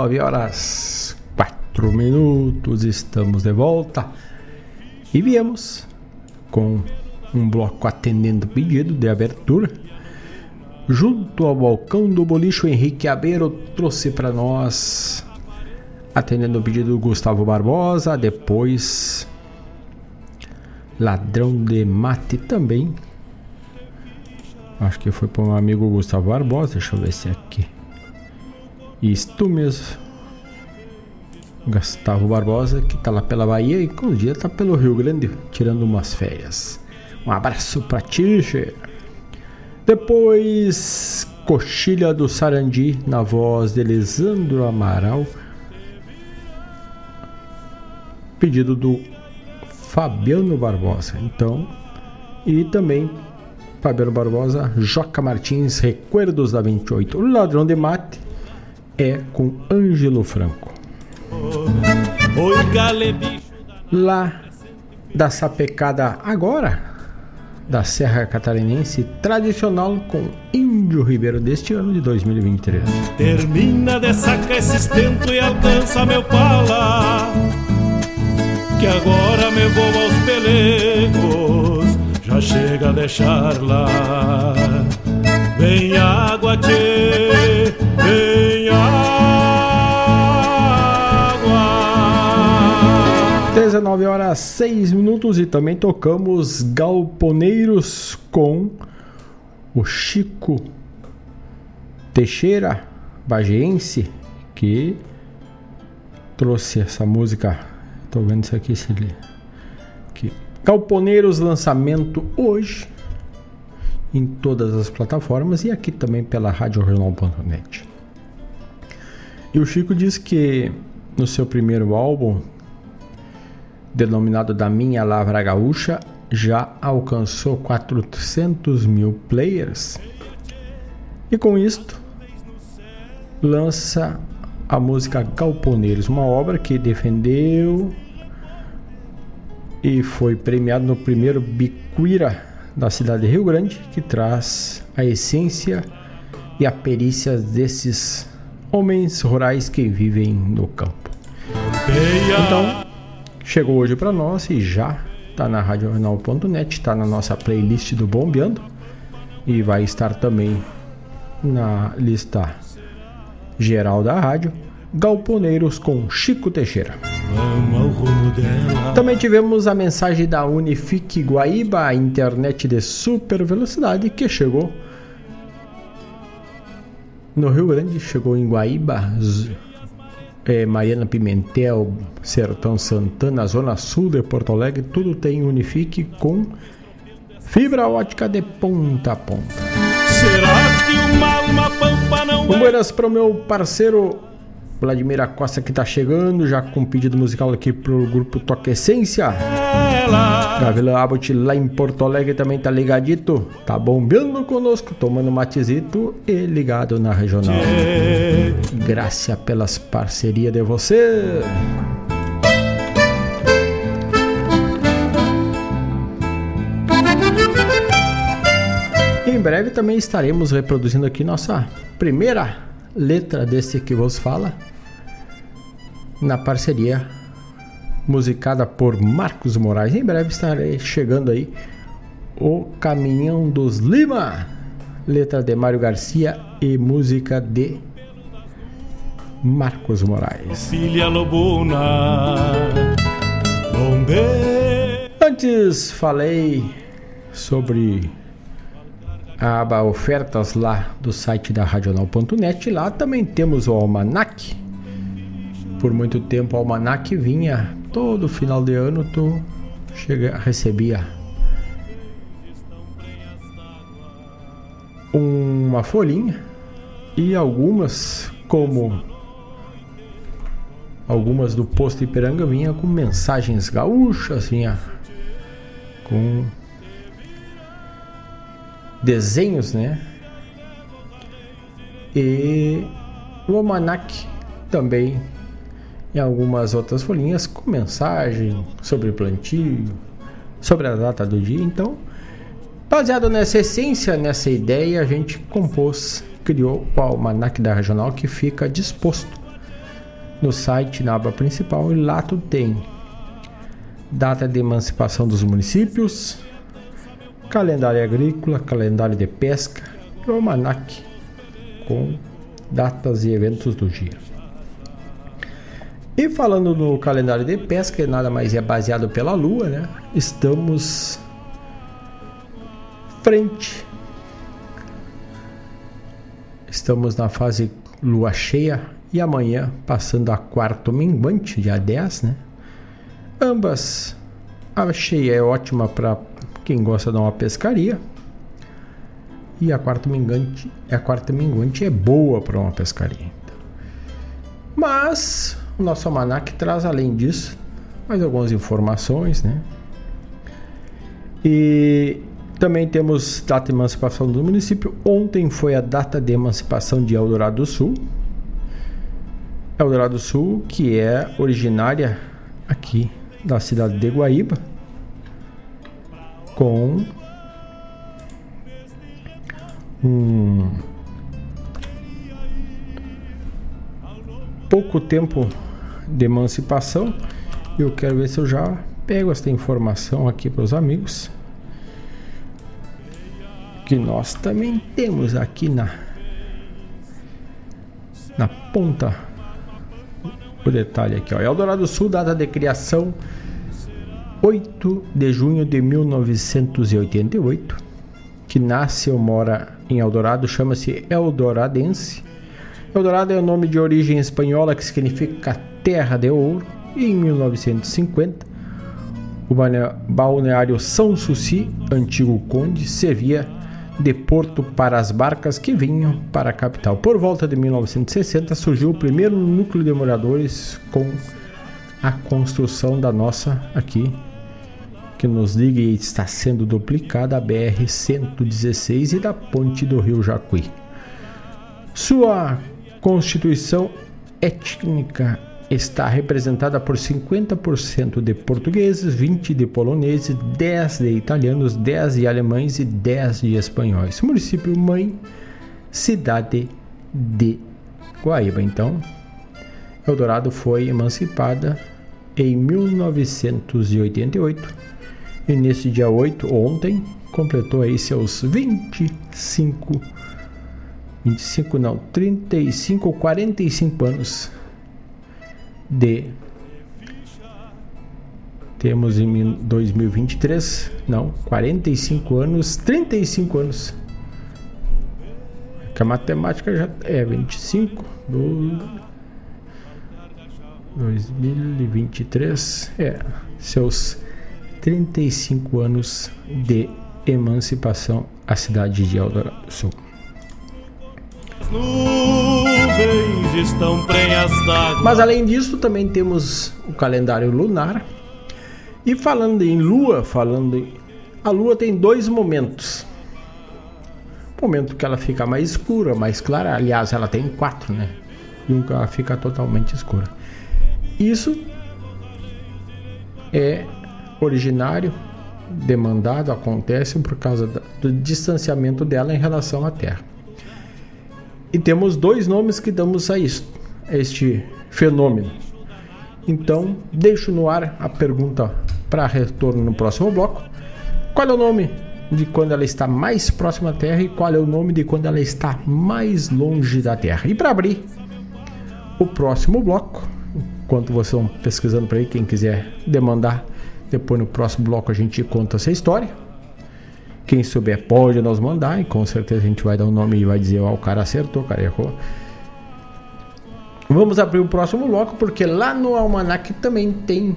19 horas 4 minutos, estamos de volta e viemos com um bloco atendendo pedido de abertura. Junto ao balcão do bolicho, Henrique Abeiro trouxe para nós atendendo o pedido do Gustavo Barbosa, depois Ladrão de Mate também. Acho que foi para meu amigo Gustavo Barbosa, deixa eu ver se é aqui. Isto mesmo. Gustavo Barbosa, que tá lá pela Bahia e com o dia tá pelo Rio Grande, tirando umas férias. Um abraço pra ti. Depois, Coxilha do Sarandi, na voz de Lisandro Amaral. Pedido do Fabiano Barbosa. Então, E também Fabiano Barbosa, Joca Martins, Recuerdos da 28. O Ladrão de Mate é com Ângelo Franco. Lá da sapecada agora, da Serra Catarinense tradicional com Índio Ribeiro deste ano de 2023. Termina de sacar esse estento e alcança meu pala, que agora me vou aos pelegos, já chega a deixar lá. Vem água, tchê, vem água. 19 horas 6 minutos e também tocamos Galponeiros com o Chico Teixeira, bageense, que trouxe essa música. Tô vendo isso aqui, se aqui. Galponeiros lançamento hoje em todas as plataformas e aqui também pela radiojornal.net. E o Chico diz que no seu primeiro álbum, denominado Da Minha Lavra Gaúcha, já alcançou 400 mil players. E com isto, lança a música Galponeiros, uma obra que defendeu e foi premiado no primeiro Biquira da cidade de Rio Grande, que traz a essência e a perícia desses homens rurais que vivem no campo. Então, chegou hoje para nós e já está na radiojornal.net, está na nossa playlist do Bombeando e vai estar também na lista geral da rádio. Galponeiros com Chico Teixeira. Também tivemos a mensagem da Unifique Guaíba, a internet de super velocidade que chegou no Rio Grande, chegou em Guaíba, é, Mariana Pimentel, Sertão Santana, Zona Sul de Porto Alegre, tudo tem Unifique com fibra ótica de ponta a ponta. Será que uma alma pampa não Boas para o meu parceiro Vladimir Acosta que tá chegando, já com pedido musical aqui pro grupo Toque Essência. Gabriel Abbott lá em Porto Alegre também tá ligadito, tá bombeando conosco, tomando matezito e ligado na regional. Graças pelas parcerias de você. Em breve também estaremos reproduzindo aqui nossa primeira letra desse que vos fala na parceria musicada por Marcos Moraes. Em breve estarei chegando aí o Caminhão dos Lima, letra de Mário Garcia e música de Marcos Moraes. Antes falei sobre a aba ofertas lá do site da Radional.net. Lá também temos o Almanac. Por muito tempo o Almanac vinha todo final de ano, tu chega, recebia uma folhinha e algumas, como algumas do posto Ipiranga, vinha com mensagens gaúchas, vinha com desenhos, né? E o almanac também em algumas outras folhinhas com mensagem sobre plantio, sobre a data do dia. Então, baseado nessa essência, nessa ideia, a gente compôs, criou o almanac da regional que fica disposto no site na aba principal e lá tu tem data de emancipação dos municípios, calendário agrícola, calendário de pesca e o almanac com datas e eventos do dia. E falando no calendário de pesca, nada mais é baseado pela lua, né? Estamos frente. Estamos na fase lua cheia e amanhã passando a quarto minguante, dia 10, né? Ambas a cheia é ótima para quem gosta de uma pescaria. E a quarta minguante, a quarta minguante é boa para uma pescaria. Mas o nosso almanac traz além disso mais algumas informações, né? E Também temos data de emancipação do município. Ontem foi a data de emancipação de Eldorado do Sul. Eldorado do Sul, que é originária aqui da cidade de Guaíba, com um pouco tempo de emancipação. Eu quero ver se eu já pego esta informação aqui para os amigos. Que nós também temos aqui na na ponta o detalhe aqui, ó. Eldorado Sul, data de criação 8 de junho de 1988. Que nasce ou mora em Eldorado, chama-se Eldoradense. Eldorado é o nome de origem espanhola que significa terra de ouro. E em 1950, o balneário São Suci, antigo conde, servia de porto para as barcas que vinham para a capital. Por volta de 1960 surgiu o primeiro núcleo de moradores com a construção da nossa aqui que nos liga e está sendo duplicada a BR 116 e da ponte do Rio Jacuí. Sua constituição étnica está representada por 50% de portugueses, 20% de poloneses, 10% de italianos, 10% de alemães e 10% de espanhóis. Município mãe, cidade de Guaíba. Então, Eldorado foi emancipada em 1988 e nesse dia 8, ontem, completou aí seus 25 25 não, 35 ou 45 anos de temos em 2023, não, 45 anos, 35 anos. Que a matemática já é 25 do 2023, é seus 35 anos de emancipação à cidade de Eldorado do Sul. Mas além disso, também temos o calendário lunar. E falando em lua, falando em... a lua tem dois momentos. O momento que ela fica mais escura, mais clara. Aliás, ela tem quatro, né? Ela fica totalmente escura. Isso é originário, demandado, acontece por causa do distanciamento dela em relação à Terra. E temos dois nomes que damos a isto, a este fenômeno. Então, deixo no ar a pergunta para retorno no próximo bloco. Qual é o nome de quando ela está mais próxima à Terra e qual é o nome de quando ela está mais longe da Terra? E para abrir o próximo bloco, enquanto vocês vão pesquisando para aí, quem quiser demandar, depois no próximo bloco a gente conta essa história. Quem souber pode nos mandar e com certeza a gente vai dar um nome e vai dizer: Ó, oh, o cara acertou, o cara errou. Vamos abrir o próximo bloco porque lá no Almanac também tem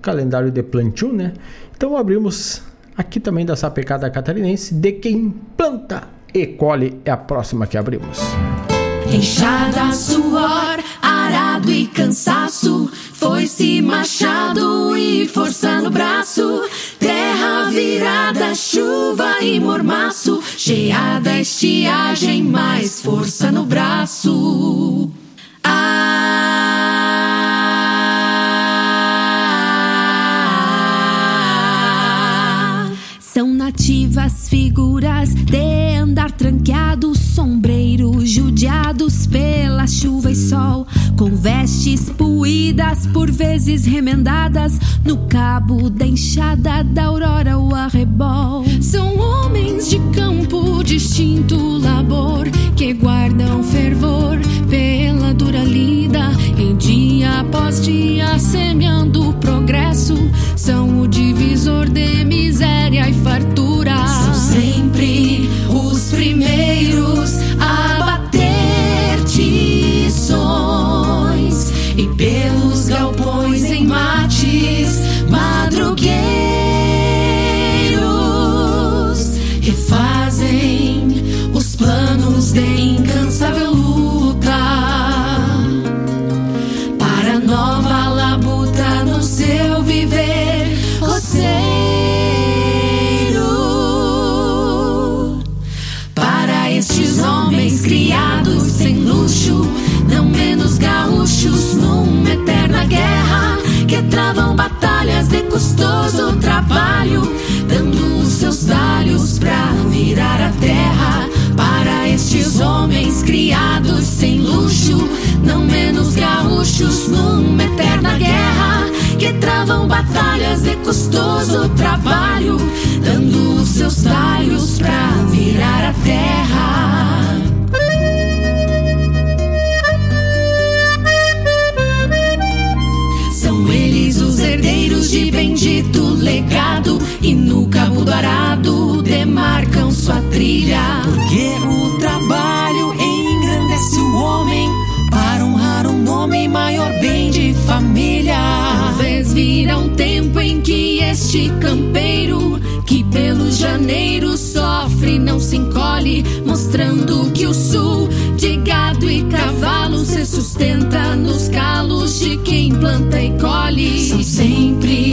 calendário de plantio, né? Então abrimos aqui também da sapecada catarinense de quem planta e colhe é a próxima que abrimos. Enxada, suor, e cansaço, foi-se machado e forçando o braço, terra virada, chuva e mormaço, geada, estiagem, mais força no braço. Ah, são nativas figuras de andar tranqueado, sombreiros judiados pela chuva e sol, com vestes puídas, por vezes remendadas, no cabo da enxada da aurora o arrebol. São homens de campo, distinto labor, que guardam fervor pela dura lida, em dia após dia, semeando o progresso. São o divisor de miséria e fartura. São sempre primeiros gaúcho, não menos gaúchos numa eterna guerra que travam batalhas de custoso trabalho, dando os seus talhos pra virar a terra. Para estes homens criados sem luxo, não menos gaúchos numa eterna guerra que travam batalhas de custoso trabalho, dando os seus talhos pra virar a terra. Herdeiros de bendito legado e no cabo do arado demarcam sua trilha. Porque o trabalho engrandece o homem para honrar um nome maior bem de família. Talvez virá um tempo em que este campeiro que pelo janeiro sofre não se encolhe, mostrando que o sul de gado e cavalo sustenta nos calos de quem planta e colhe. São sempre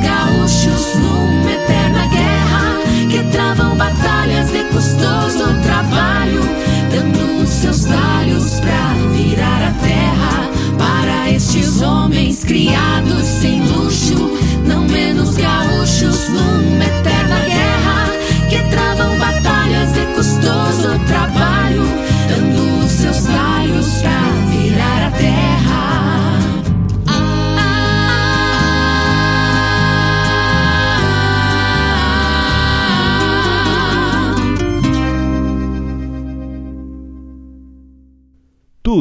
gaúchos numa eterna guerra que travam batalhas de custoso trabalho dando os seus talhos pra virar a terra. Para estes homens criados sem luxo, não menos gaúchos numa eterna guerra que travam batalhas de custoso trabalho, dando os seus talhos pra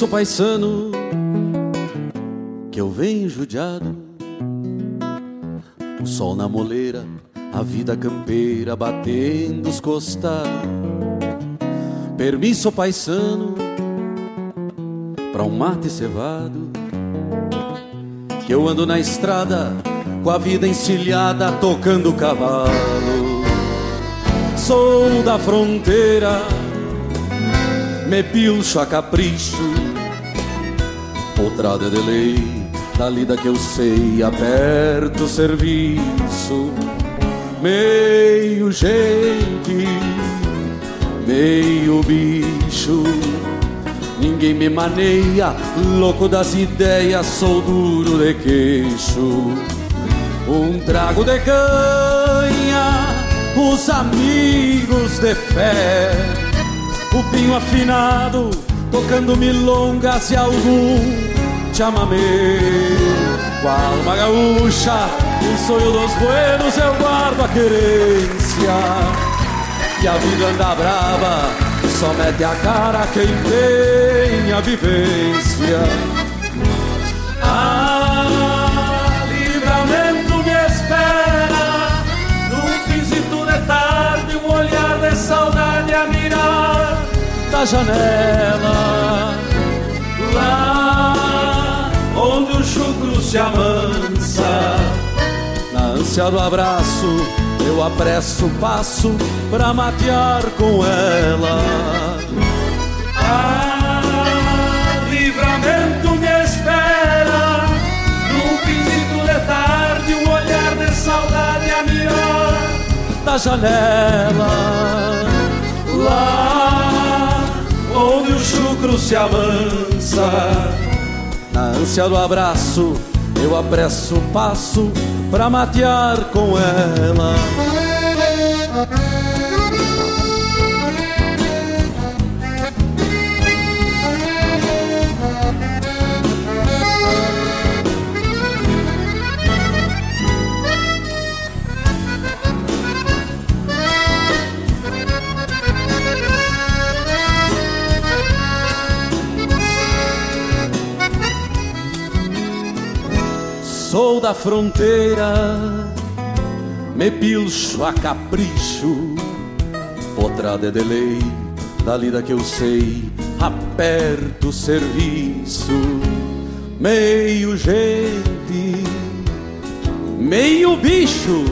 Permisso, paisano, que eu venho judiado. O sol na moleira, a vida campeira batendo os costados. Permisso, paisano, pra um mate cevado. Que eu ando na estrada, com a vida encilhada, tocando cavalo. Sou da fronteira me pilcho a capricho Potrada de lei da lida que eu sei aperto o serviço. Meio gente, meio bicho Ninguém me maneia, louco das ideias, sou duro de queixo. Um trago de canha, os amigos de fé. O pinho afinado, tocando milongas e algum chamamé. Qual uma gaúcha, o sonho dos buenos eu guardo a querência. E a vida anda brava, só mete a cara quem tem a vivência. Ah, livramento me espera, num finzito de tarde, um olhar de saudade a mirar da janela Lá onde o chucro se amansa. Na ânsia do abraço eu apresso o passo Pra matear com ela. Ah, livramento me espera. Num finzito de tarde um olhar de saudade a mirar Da janela. Lá onde o chucro se amansa Na ânsia do abraço Eu apresso o passo Pra matear com ela Sou da fronteira, me pilcho a capricho, potrada de lei, da lida que eu sei, aperto o serviço, meio gente, meio bicho,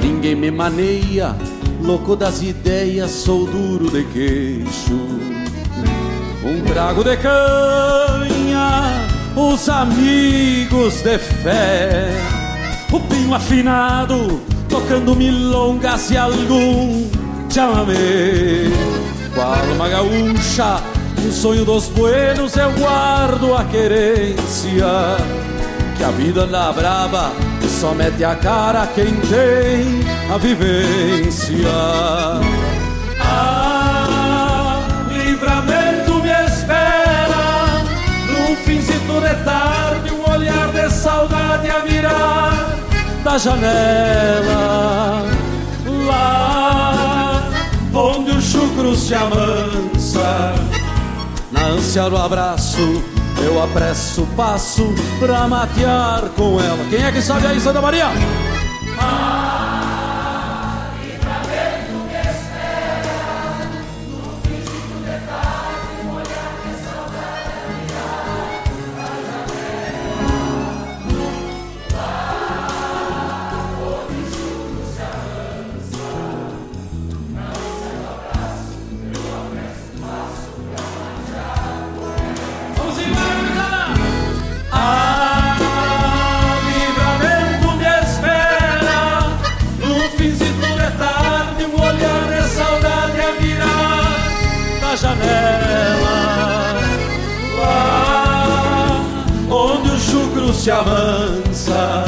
ninguém me maneia, louco das ideias, sou duro de queixo, um trago de canha os amigos de fé. O pinho afinado, tocando milongas e algum chamamé. Qual uma gaúcha, um sonho dos buenos, eu guardo a querência. Que a vida anda brava e só mete a cara quem tem a vivência. Tarde, um olhar de saudade a virar da janela. Lá onde o chucro se amansa, na ânsia do abraço, eu apresso o passo pra matear com ela. Quem é que sabe aí, Santa Maria? Ah, amansa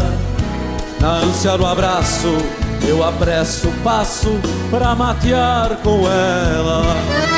Na ânsia do abraço Eu apresso o passo Pra matear com ela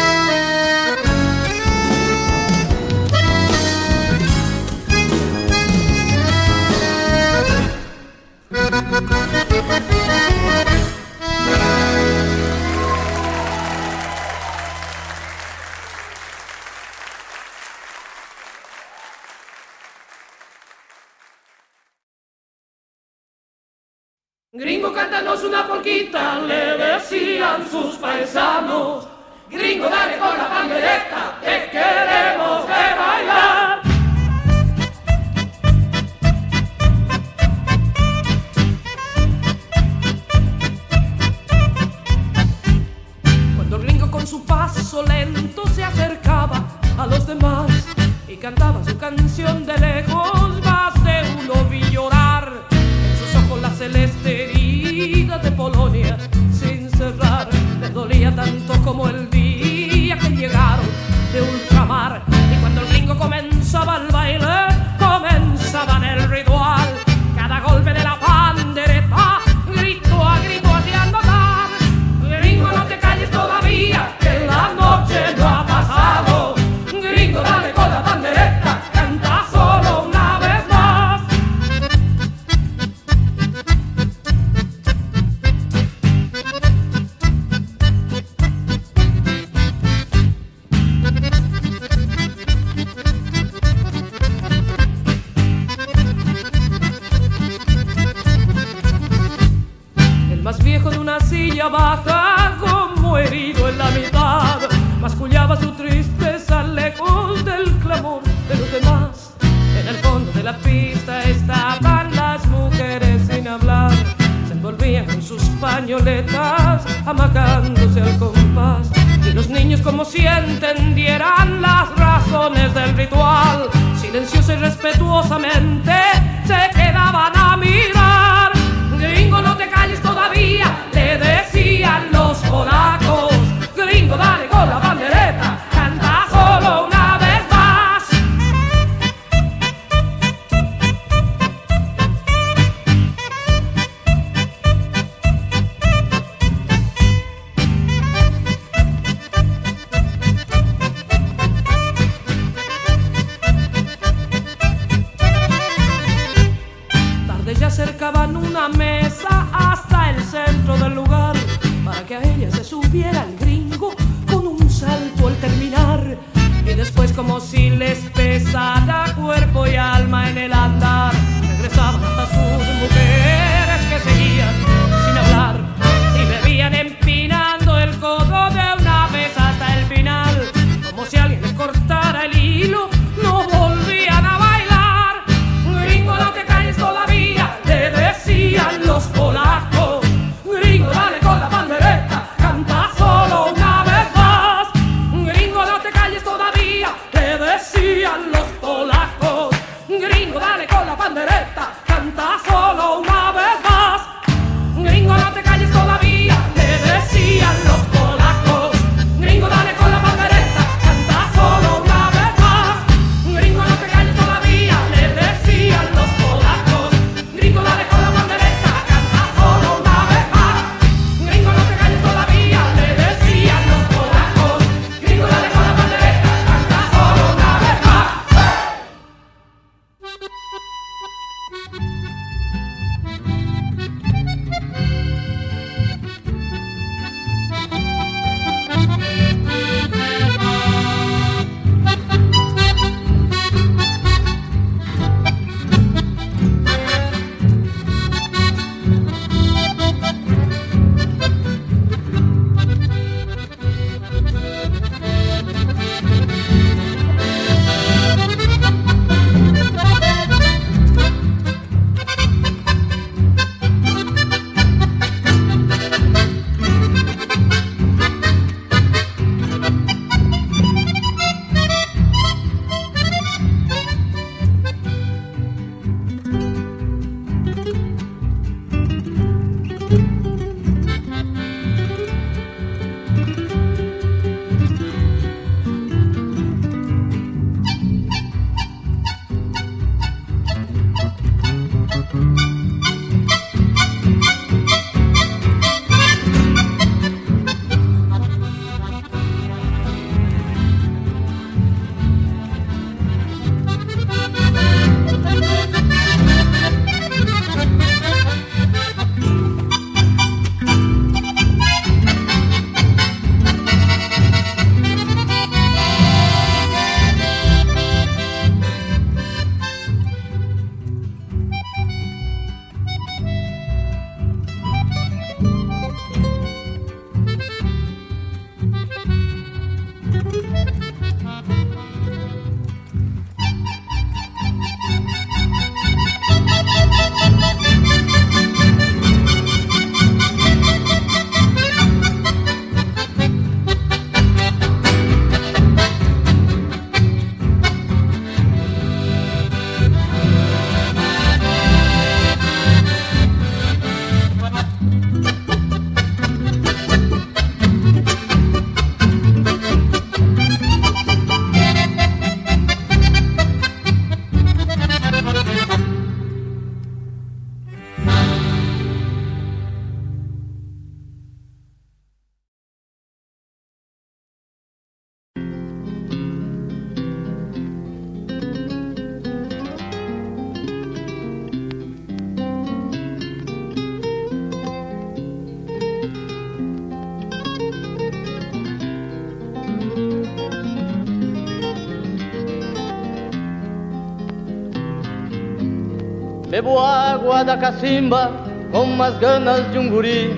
água da cacimba com umas ganas de um guri.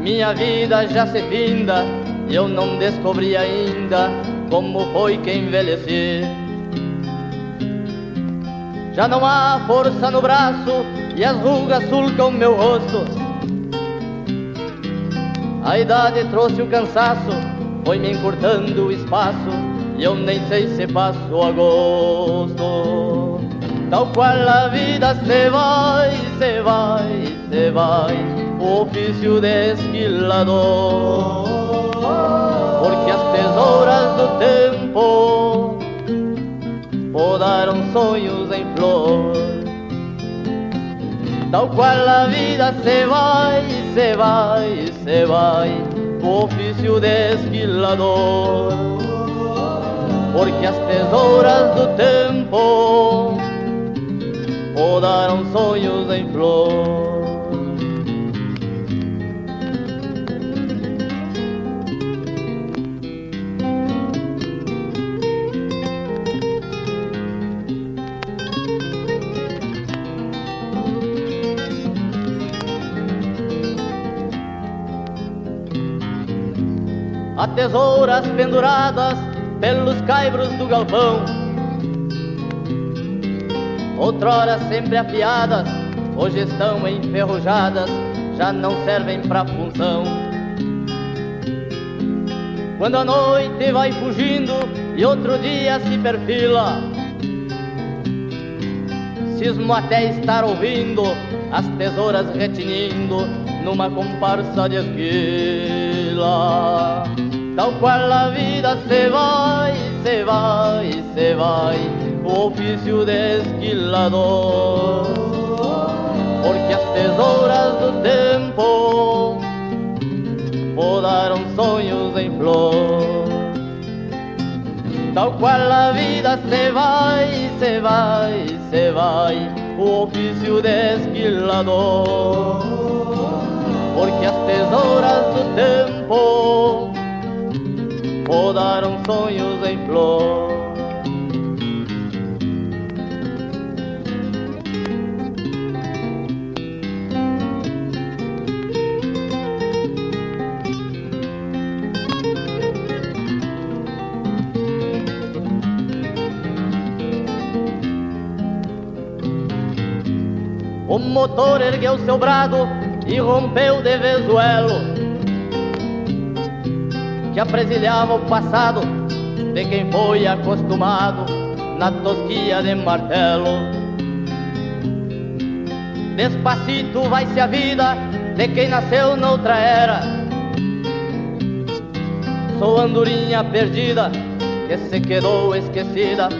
Minha vida já se finda e eu não descobri ainda como foi que envelheci. Já não há força no braço e as rugas sulcam meu rosto. A idade trouxe o cansaço, foi me encurtando o espaço e eu nem sei se passo a gosto. Tal qual a vida se vai, se vai, se vai, o ofício de esquilador. Porque as tesouras do tempo podaram sonhos em flor. Tal qual a vida se vai, se vai, se vai, o ofício de esquilador. Porque as tesouras do tempo sonhos em flor. Há tesouras penduradas pelos caibros do galpão. Outrora sempre afiadas, hoje estão enferrujadas, já não servem pra função. Quando a noite vai fugindo e outro dia se perfila, cismo até estar ouvindo as tesouras retinindo numa comparsa de esquila. Tal qual a vida se vai, se vai, se vai, o ofício de esquilador. Porque as tesouras do tempo podaram sonhos em flor. Tal qual a vida se vai, se vai, se vai, o ofício de esquilador. Porque as tesouras do tempo podaram sonhos em flor. O motor ergueu seu brado e rompeu de vez o elo que apresilhava o passado de quem foi acostumado na tosquia de martelo. Despacito vai-se a vida de quem nasceu noutra era. Sou andorinha perdida que se quedou esquecida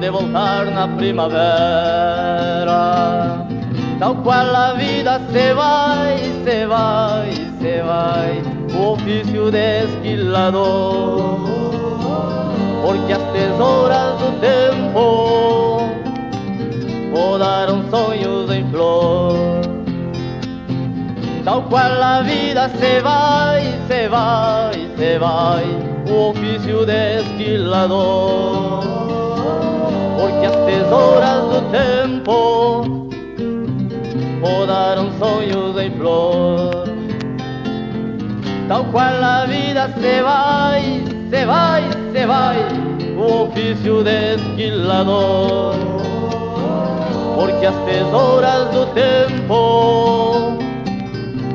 de voltar na primavera. Tal qual a vida se vai, se vai, se vai o ofício de esquilador. Porque as tesouras do tempo podaram sonhos em flor. Tal qual a vida se vai, se vai, se vai, o ofício de esquilador. Porque as tesouras do tempo podaram sonhos em flor tal qual a vida se vai, se vai, se vai, o ofício de esquilador. Porque as tesouras do tempo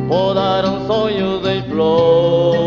podaram sonhos em Buenas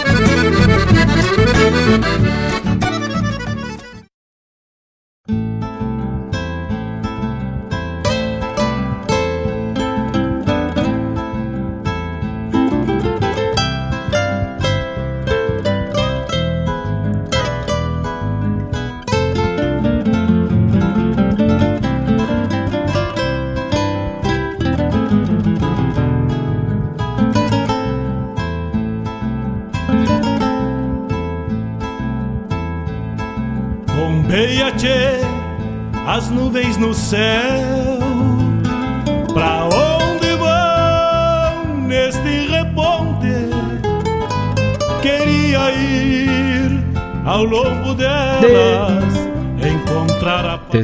Boa. as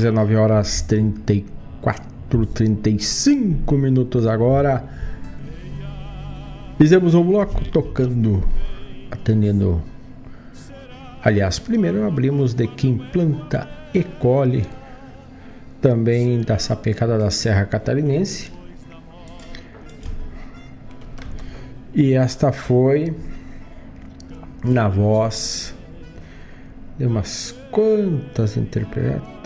19 horas 34, 35 minutos agora. Fizemos um bloco tocando, atendendo. Aliás, primeiro abrimos de quem planta e colhe também da sapecada da Serra Catarinense. E esta foi na voz de umas quantas interpretações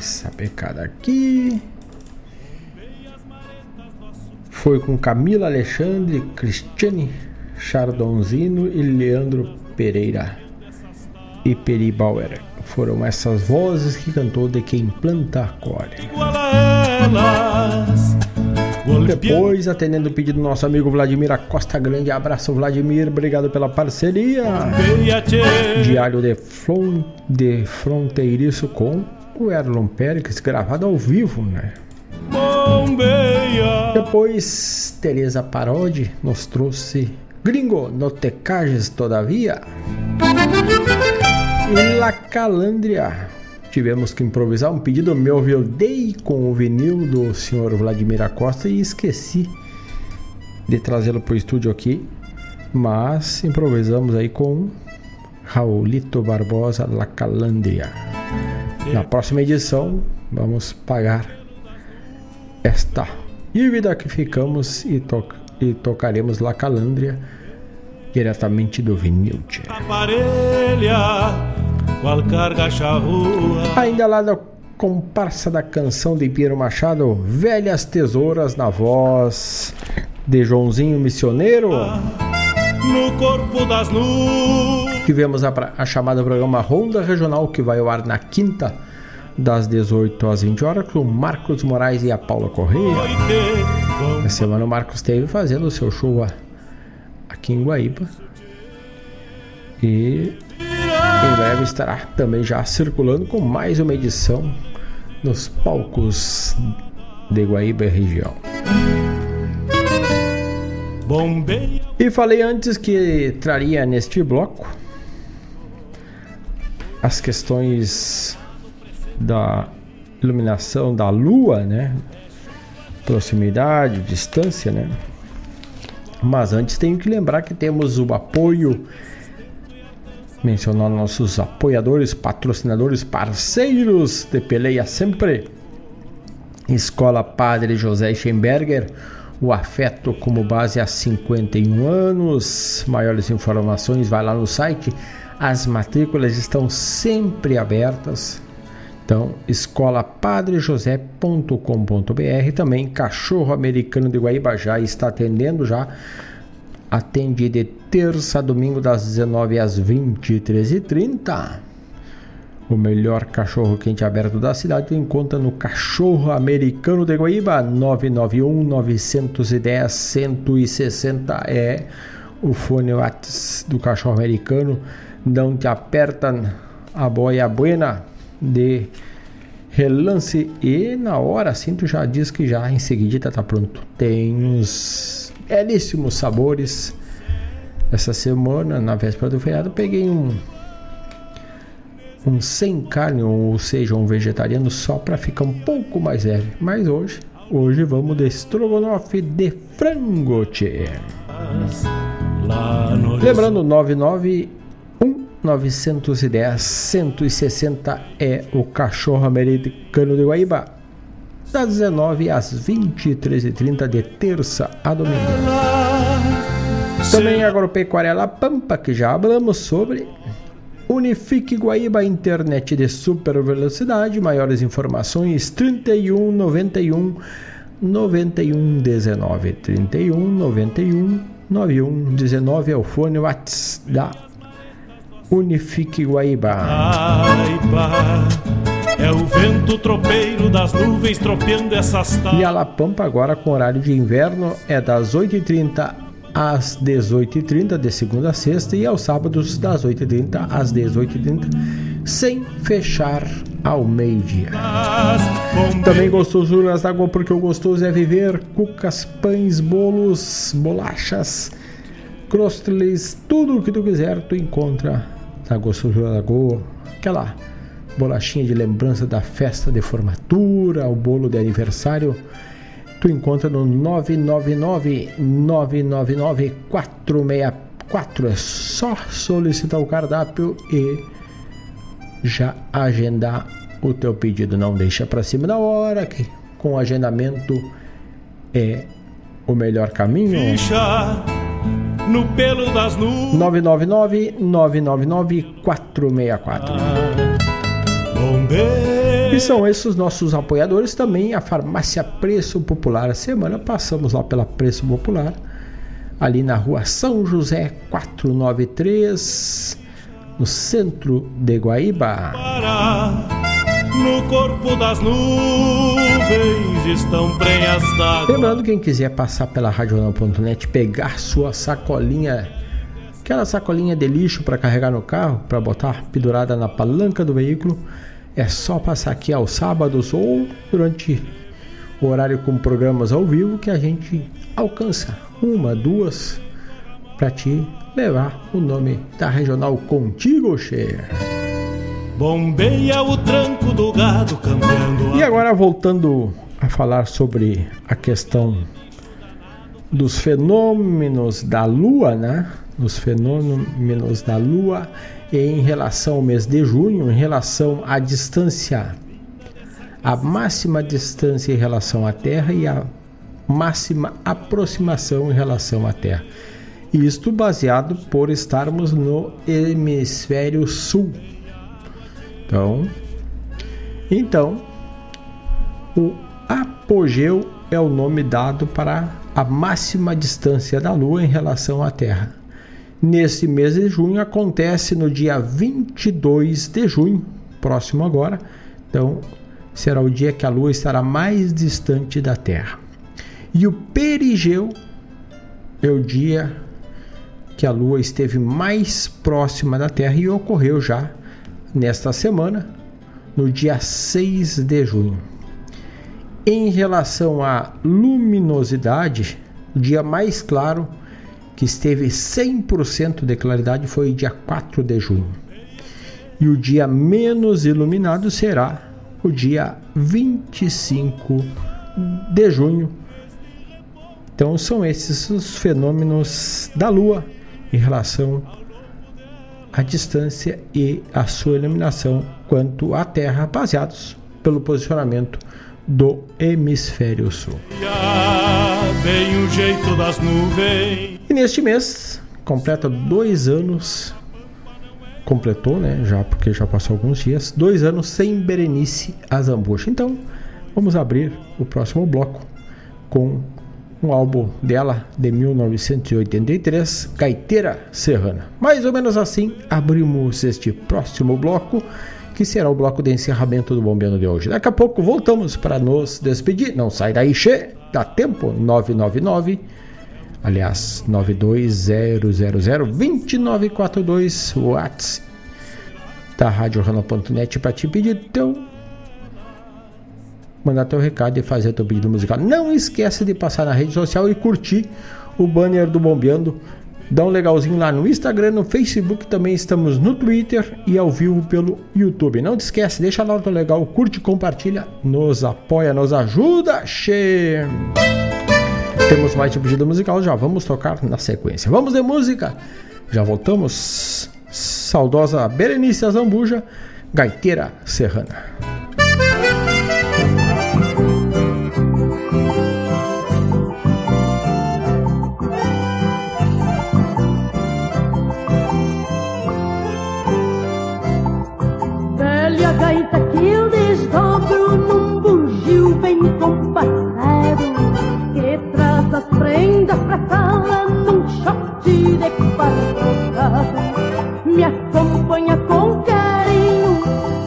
saber cada aqui. Foi com Camila Alexandre, Cristiane Chardonzino e Leandro Pereira e Peri Bauer. Foram essas vozes que cantou de quem planta acolhe. Depois, atendendo o pedido do nosso amigo Vladimir Acosta, grande abraço, Vladimir, obrigado pela parceria. Diário de, Flon, de Fronteiriço com o Erlon Pérez, gravado ao vivo, né? Depois, Teresa Parodi nos trouxe Gringo, no te cages todavia. E La Calandria. Tivemos que improvisar um pedido meu, eu dei com o vinil do senhor Vladimir Acosta e esqueci de trazê-lo para o estúdio aqui. Mas improvisamos aí com Raulito Barbosa La Calandria. Na próxima edição, vamos pagar esta dívida que ficamos e, to e tocaremos La Calandria diretamente do vinil. Ainda lá da comparsa da canção de Piero Machado, Velhas Tesouras na voz de Joãozinho Missioneiro. No corpo das nuvens. Tivemos a, a chamada programa Ronda Regional que vai ao ar na quinta das 18 às 20 horas com o Marcos Moraes e a Paula Correia. Na semana o Marcos esteve fazendo o seu show aqui em Guaíba. E em breve estará também já circulando com mais uma edição nos palcos de Guaíba e região. Bombeia. E falei antes que traria neste bloco as questões da iluminação da lua, né? Proximidade, distância, né? Mas antes tenho que lembrar que temos o apoio mencionando nossos apoiadores, patrocinadores, parceiros de peleia sempre. Escola Padre José Schemberger, o afeto como base há 51 anos. Maiores informações, vai lá no site. As matrículas estão sempre abertas. Então, escolapadrejosé.com.br também Cachorro Americano de Guaíba já está atendendo já atende de terça a domingo das 19 às 23h30. O melhor cachorro quente aberto da cidade encontra no Cachorro Americano de Guaíba 991 910 160 é o fone do Cachorro Americano. Não te aperta a boia buena de relance e na hora assim tu já diz que já em seguida tá pronto. Tem uns belíssimos sabores. Essa semana, na véspera do feriado, peguei um um sem carne, ou seja, um vegetariano só para ficar um pouco mais leve. Mas hoje, hoje vamos de estrogonofe de frango, tchê. Lembrando, 991 910 160 é o cachorro americano de Guaíba. Das 19 às 23h30 de terça a domingo. Também agropecuária La Pampa, que já falamos sobre. Unifique Guaíba Internet de super velocidade. Maiores informações 31 91 91 19 31 91 91 19 é o fone WhatsApp da Unifique Guaíba. É o vento tropeiro das nuvens tropeando essas E a La Pampa agora com horário de inverno é das 8h30 às 18h30 de segunda a sexta e aos sábados das 8h30 às 18h30 sem fechar ao meio-dia. Também gostosuras d'água porque o gostoso é viver. Cucas, pães, bolos, bolachas, crostles, tudo o que tu quiser tu encontra na gostosura da Goa, aquela bolachinha de lembrança da festa de formatura, o bolo de aniversário, tu encontra no 999 999 464. É só solicitar o cardápio e já agendar o teu pedido. Não deixa para cima da hora, que com agendamento é o melhor caminho. Ficha no pelo das nuvens. 999-999-464. E são esses os nossos apoiadores também, a farmácia Preço Popular. A semana passamos lá pela Preço Popular, ali na rua São José 493, no centro de Guaíba. No corpo das nuvens estão prenhas d'água. Lembrando, quem quiser passar pela radional.net, pegar sua sacolinha, aquela sacolinha de lixo para carregar no carro, para botar pendurada na palanca do veículo, é só passar aqui aos sábados ou durante o horário com programas ao vivo que a gente alcança uma, duas para te levar o nome da regional contigo, cheia. Bombeia o tranco do gado cambiando. E agora voltando a falar sobre a questão dos fenômenos da lua, né? Os fenômenos da lua em relação ao mês de junho, em relação à distância, a máxima distância em relação à Terra e a máxima aproximação em relação à Terra. Isto baseado por estarmos no hemisfério sul. Então, então o apogeu é o nome dado para a máxima distância da Lua em relação à Terra. Nesse mês de junho acontece no dia 22 de junho, próximo agora. Então, será o dia que a Lua estará mais distante da Terra. E o perigeu é o dia que a Lua esteve mais próxima da Terra e ocorreu já nesta semana, no dia 6 de junho. Em relação à luminosidade, o dia mais claro que esteve 100% de claridade foi dia 4 de junho. E o dia menos iluminado será o dia 25 de junho. Então são esses os fenômenos da Lua em relação à distância e à sua iluminação quanto à Terra, baseados pelo posicionamento do hemisfério sul. Bem o jeito das nuvens. E neste mês completa dois anos, completou, né? Já porque já passou alguns dias, dois anos sem Berenice Azambuja. Então vamos abrir o próximo bloco com um álbum dela de 1983, Gaiteira Serrana. Mais ou menos assim abrimos este próximo bloco, que será o bloco de encerramento do Bombeando de hoje. Daqui a pouco voltamos para nos despedir. Não sai daí, che, dá tempo 999 aliás 920002942 Whats da RadioRanal.net para te pedir teu mandar teu recado e fazer teu pedido musical. Não esqueça de passar na rede social e curtir o banner do Bombeando. Dá um legalzinho lá no Instagram, no Facebook, também estamos no Twitter e ao vivo pelo YouTube. Não te esquece, deixa lá o teu legal, curte, compartilha, nos apoia, nos ajuda, che. Temos mais um pedido musical, já vamos tocar na sequência. Vamos de música, já voltamos. Saudosa Berenice Azambuja, Gaiteira Serrana. Prendas sala num shot de quadrocado Me acompanha com carinho.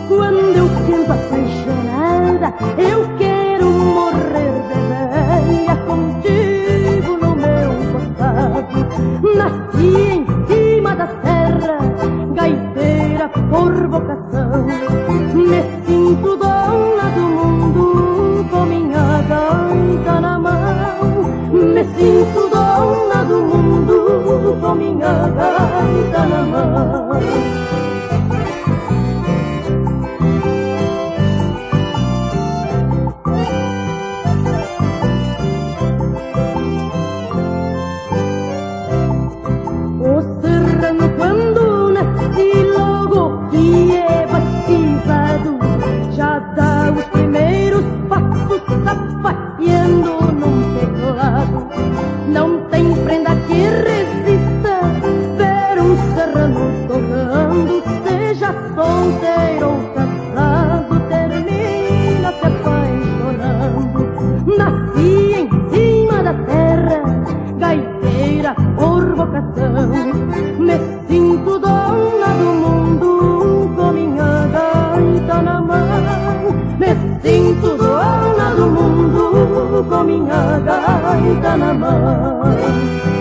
Quando eu canto apaixonada Eu quero morrer de velha contigo no meu costado. Nasci em cima da serra, gaiteira por vocação. Me sinto dona do mundo com minha Me sinto dona do mundo com minha gaita na mão. O serrano quando nasce logo que é batizado Já dá os primeiros passos num teclado não tem prenda que resista ver um serrano tocando, seja solteiro ou casado, termina se apaixonando. Nasci em cima da terra, gaiteira por vocação. Gaita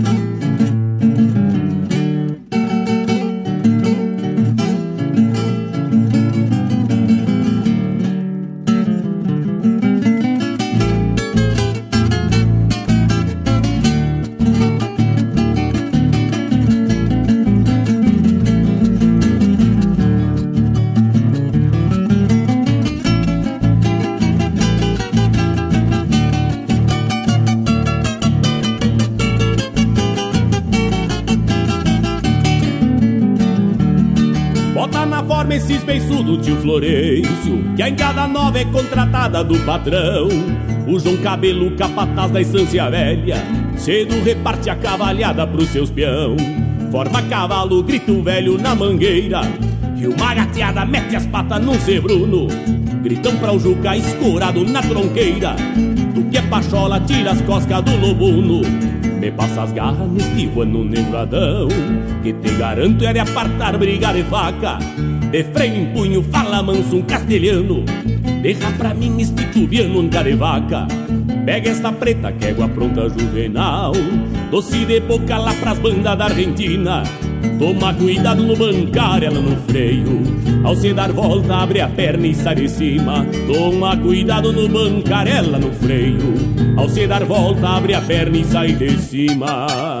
Que a engada nova é contratada do patrão. O João Cabelo, capataz da estância velha, cedo reparte a cavalhada pros seus peão. Forma cavalo, grito velho na mangueira, e uma gateada mete as patas num cebruno. Gritam pra o Juca escurado na tronqueira, tu que é pachola, tira as coscas do lobuno. Me passa as garras neste ano negradão, que te garanto é de apartar, brigar e faca. De freio em punho, fala manso um castelhano. Derra pra mim este tubiano um carevaca Pega esta preta que égua pronta juvenal. Doce de boca lá pras bandas da Argentina. Toma cuidado no bancar, ela no freio. Ao se dar volta, abre a perna e sai de cima. Toma cuidado no bancar, ela no freio. Ao se dar volta, abre a perna e sai de cima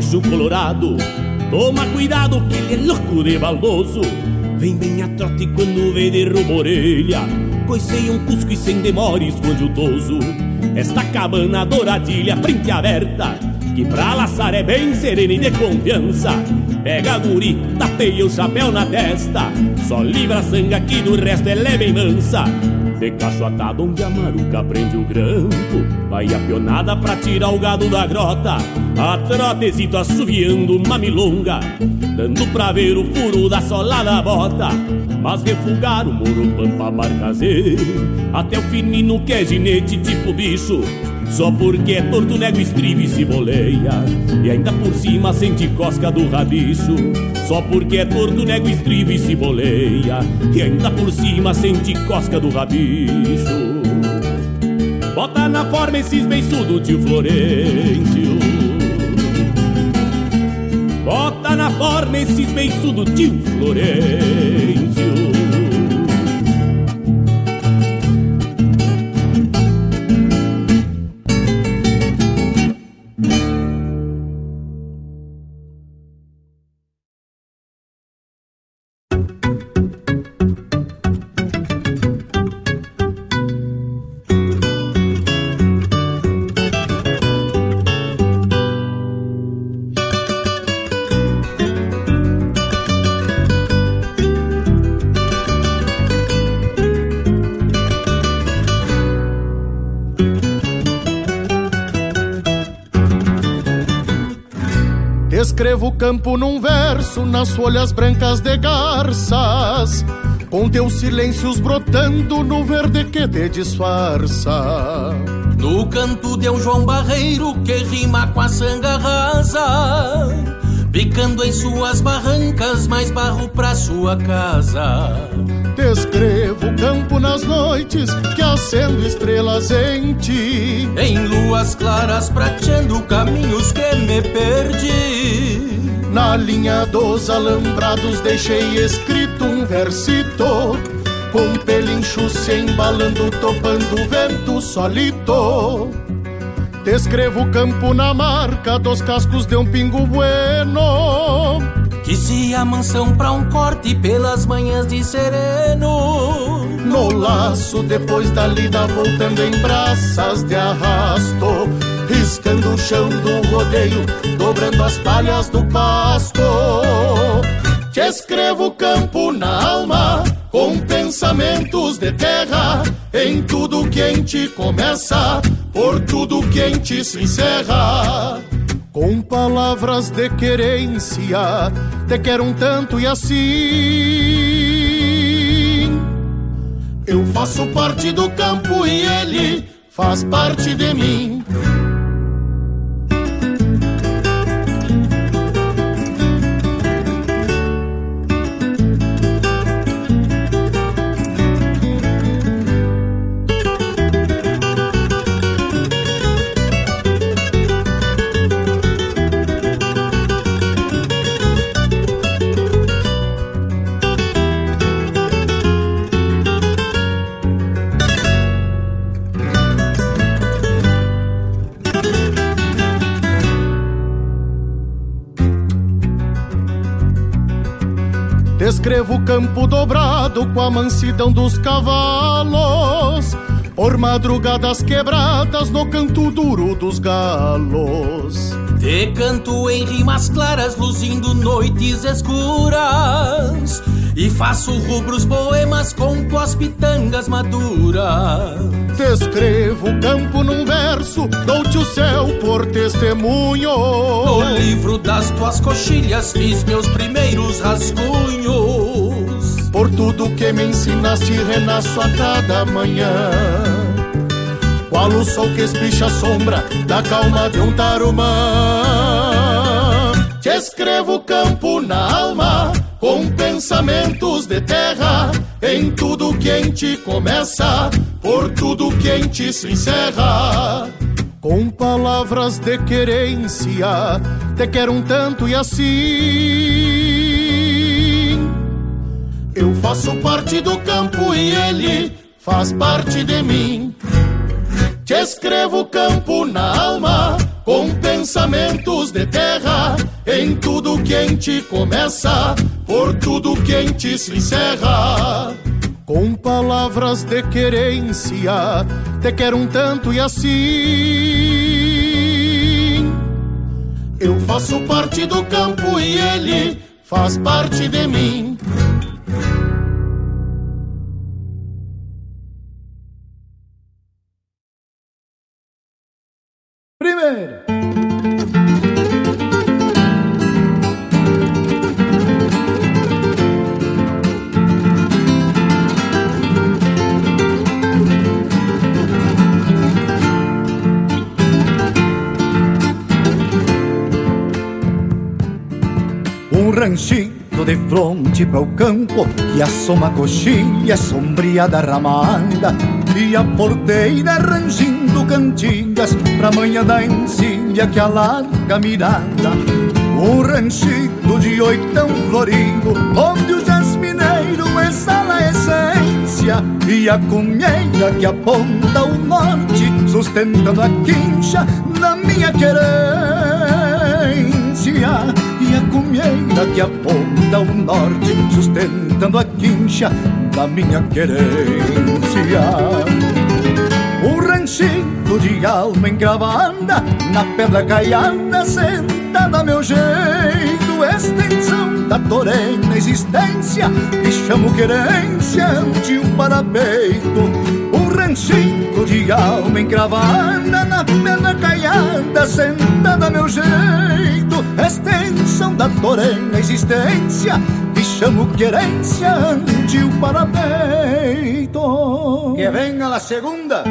Capincho Colorado. Toma cuidado que ele é louco de baldoso. Vem bem a trote quando vê derruba orelha. Coicei um cusco e sem demora esconde o toso Esta cabana douradilha, frente aberta Que pra laçar é bem serena e de confiança. Pega a guri, tapeia o chapéu na testa. Só livra a sangue aqui, do resto é bem mansa. De cacho atado onde a maruca prende o grampo. Vai a pionada pra tirar o gado da grota A trotezito assoviando uma milonga Dando pra ver o furo da sola da bota. Mas refugar o moro pampa marcazeiro Até o finino que é ginete tipo bicho. Só porque é torto, nego, estribe e se boleia. E ainda por cima sente cosca do rabicho. Só porque é torto, nego, estribe e se boleia. E ainda por cima sente cosca do rabicho. Bota na forma esses beiçudos, tio Florencio na forma esses beiçudos, tio Florencio Descrevo o campo num verso nas folhas brancas de garças, com teus silêncios brotando no verde que te disfarça. No canto de um João Barreiro que rima com a sanga rasa, picando em suas barrancas mais barro pra sua casa. Descrevo o campo nas noites que acendo estrelas em ti. Em luas claras prateando caminhos que me perdi. Na linha dos alambrados deixei escrito um versito Com pelincho se embalando, topando o vento solito Descrevo o campo na marca dos cascos de um pingo bueno Que se amansam pra um corte pelas manhãs de sereno No laço depois da lida voltando em braças de arrasto riscando o chão do rodeio, dobrando as palhas do pasto. Te escrevo o campo na alma, com pensamentos de terra, em tudo que em ti começa, por tudo que em ti se encerra. Com palavras de querência, te quero um tanto e assim. Eu faço parte do campo e ele faz parte de mim. Descrevo o campo dobrado com a mansidão dos cavalos, por madrugadas quebradas no canto duro dos galos. Te canto em rimas claras, luzindo noites escuras. E faço rubros poemas com tuas pitangas maduras. Descrevo o campo num verso, dou-te o céu por testemunho. No livro das tuas coxilhas fiz meus primeiros rascunhos. Por tudo que me ensinaste, renasço a cada manhã. Qual o sol que espicha a sombra da calma de um tarumã. Te escrevo campo na alma, com pensamentos de terra, em tudo que em ti começa, por tudo que em ti se encerra. Com palavras de querência, te quero um tanto e assim. Eu faço parte do campo e ele faz parte de mim. Te escrevo campo na alma, com pensamentos de terra, em tudo que em ti começa, por tudo que em ti se encerra. Com palavras de querência, te quero um tanto e assim. Eu faço parte do campo e ele faz parte de mim. Primeiro. Um ranchinho de fronte para o campo que assoma a coxilha sombria da ramada e a porteira rangindo cantigas pra manhã da encilha que alarga a mirada. Um ranchito de oitão florido onde o jasmineiro exala a essência e a cunheira que aponta o norte sustentando a quincha da minha querência e a que aponta o norte, sustentando a quincha da minha querência. Um ranchinho de alma encravada, na pedra caiada, sentada a meu jeito, extensão da torena existência, que chamo querência ante um parapeito. Ranchinho de alma encravada, na na pena caiada, sentada a meu jeito, extensão da torena existência, que chamo querência, antil para peito. Que venga la segunda.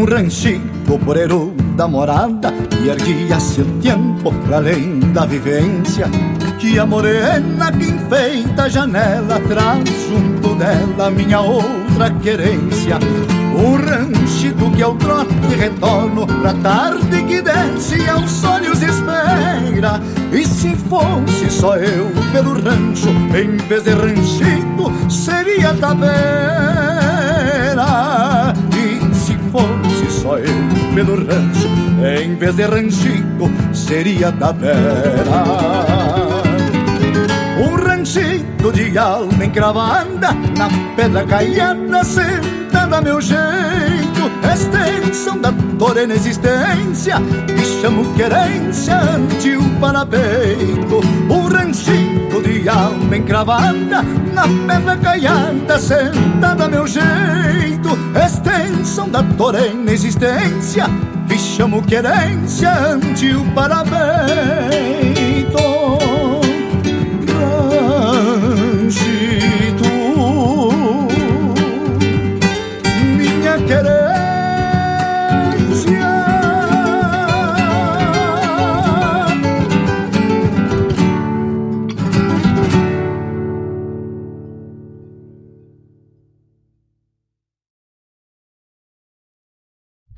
Um ranchito porero da morada e erguia-se o tempo para além da vivência que a morena que enfeita a janela traz junto dela minha outra querência um ranchito que ao trote retorno pra tarde que desce aos olhos espera. E se fosse só eu pelo rancho em vez de ranchito seria tabeira só eu pelo rancho, em vez de ranchito, seria tapera. Um ranchito de alma encravada, na pedra caiana, sentada a meu jeito, extensão da torena existência, que chamo querência ante o parapeito. Um ranchito de alma encravada, na pedra caiada, sentada a meu jeito, extensão da torena existência, que chamo querência ante o parapeito.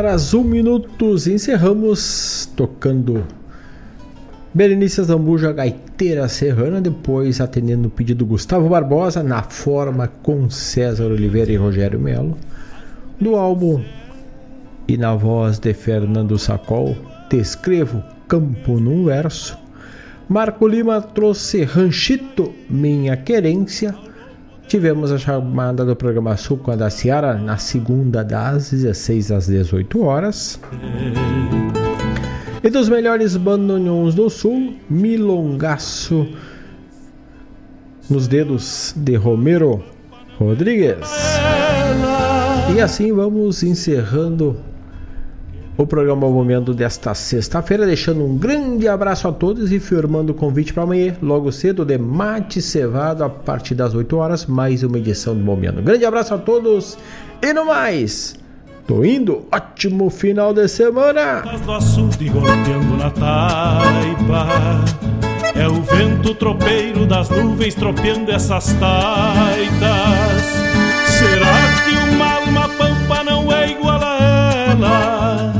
Horas 1 minutos. Encerramos tocando Berenice Zambuja Gaiteira Serrana, depois atendendo o pedido do Gustavo Barbosa, na forma com César Oliveira e Rogério Melo, do álbum e na voz de Fernando Sacol, Te Escrevo Campo num Verso. Marco Lima trouxe Ranchito, Minha Querência. Tivemos a chamada do programa Sul com a da Ciara na segunda das 16 às 18 horas. E dos melhores bandoneons do sul, Milongaço nos dedos de Romero Rodrigues. E assim vamos encerrando o programa ao Momento desta sexta-feira, deixando um grande abraço a todos e firmando o convite para amanhã, logo cedo, de Mate Cevado, a partir das 8 horas, mais uma edição do Momento. Grande abraço a todos e no mais! Tô indo, ótimo final de semana! É o vento tropeiro das nuvens tropeando essas taitas. Será que uma alma pampa não é igual a?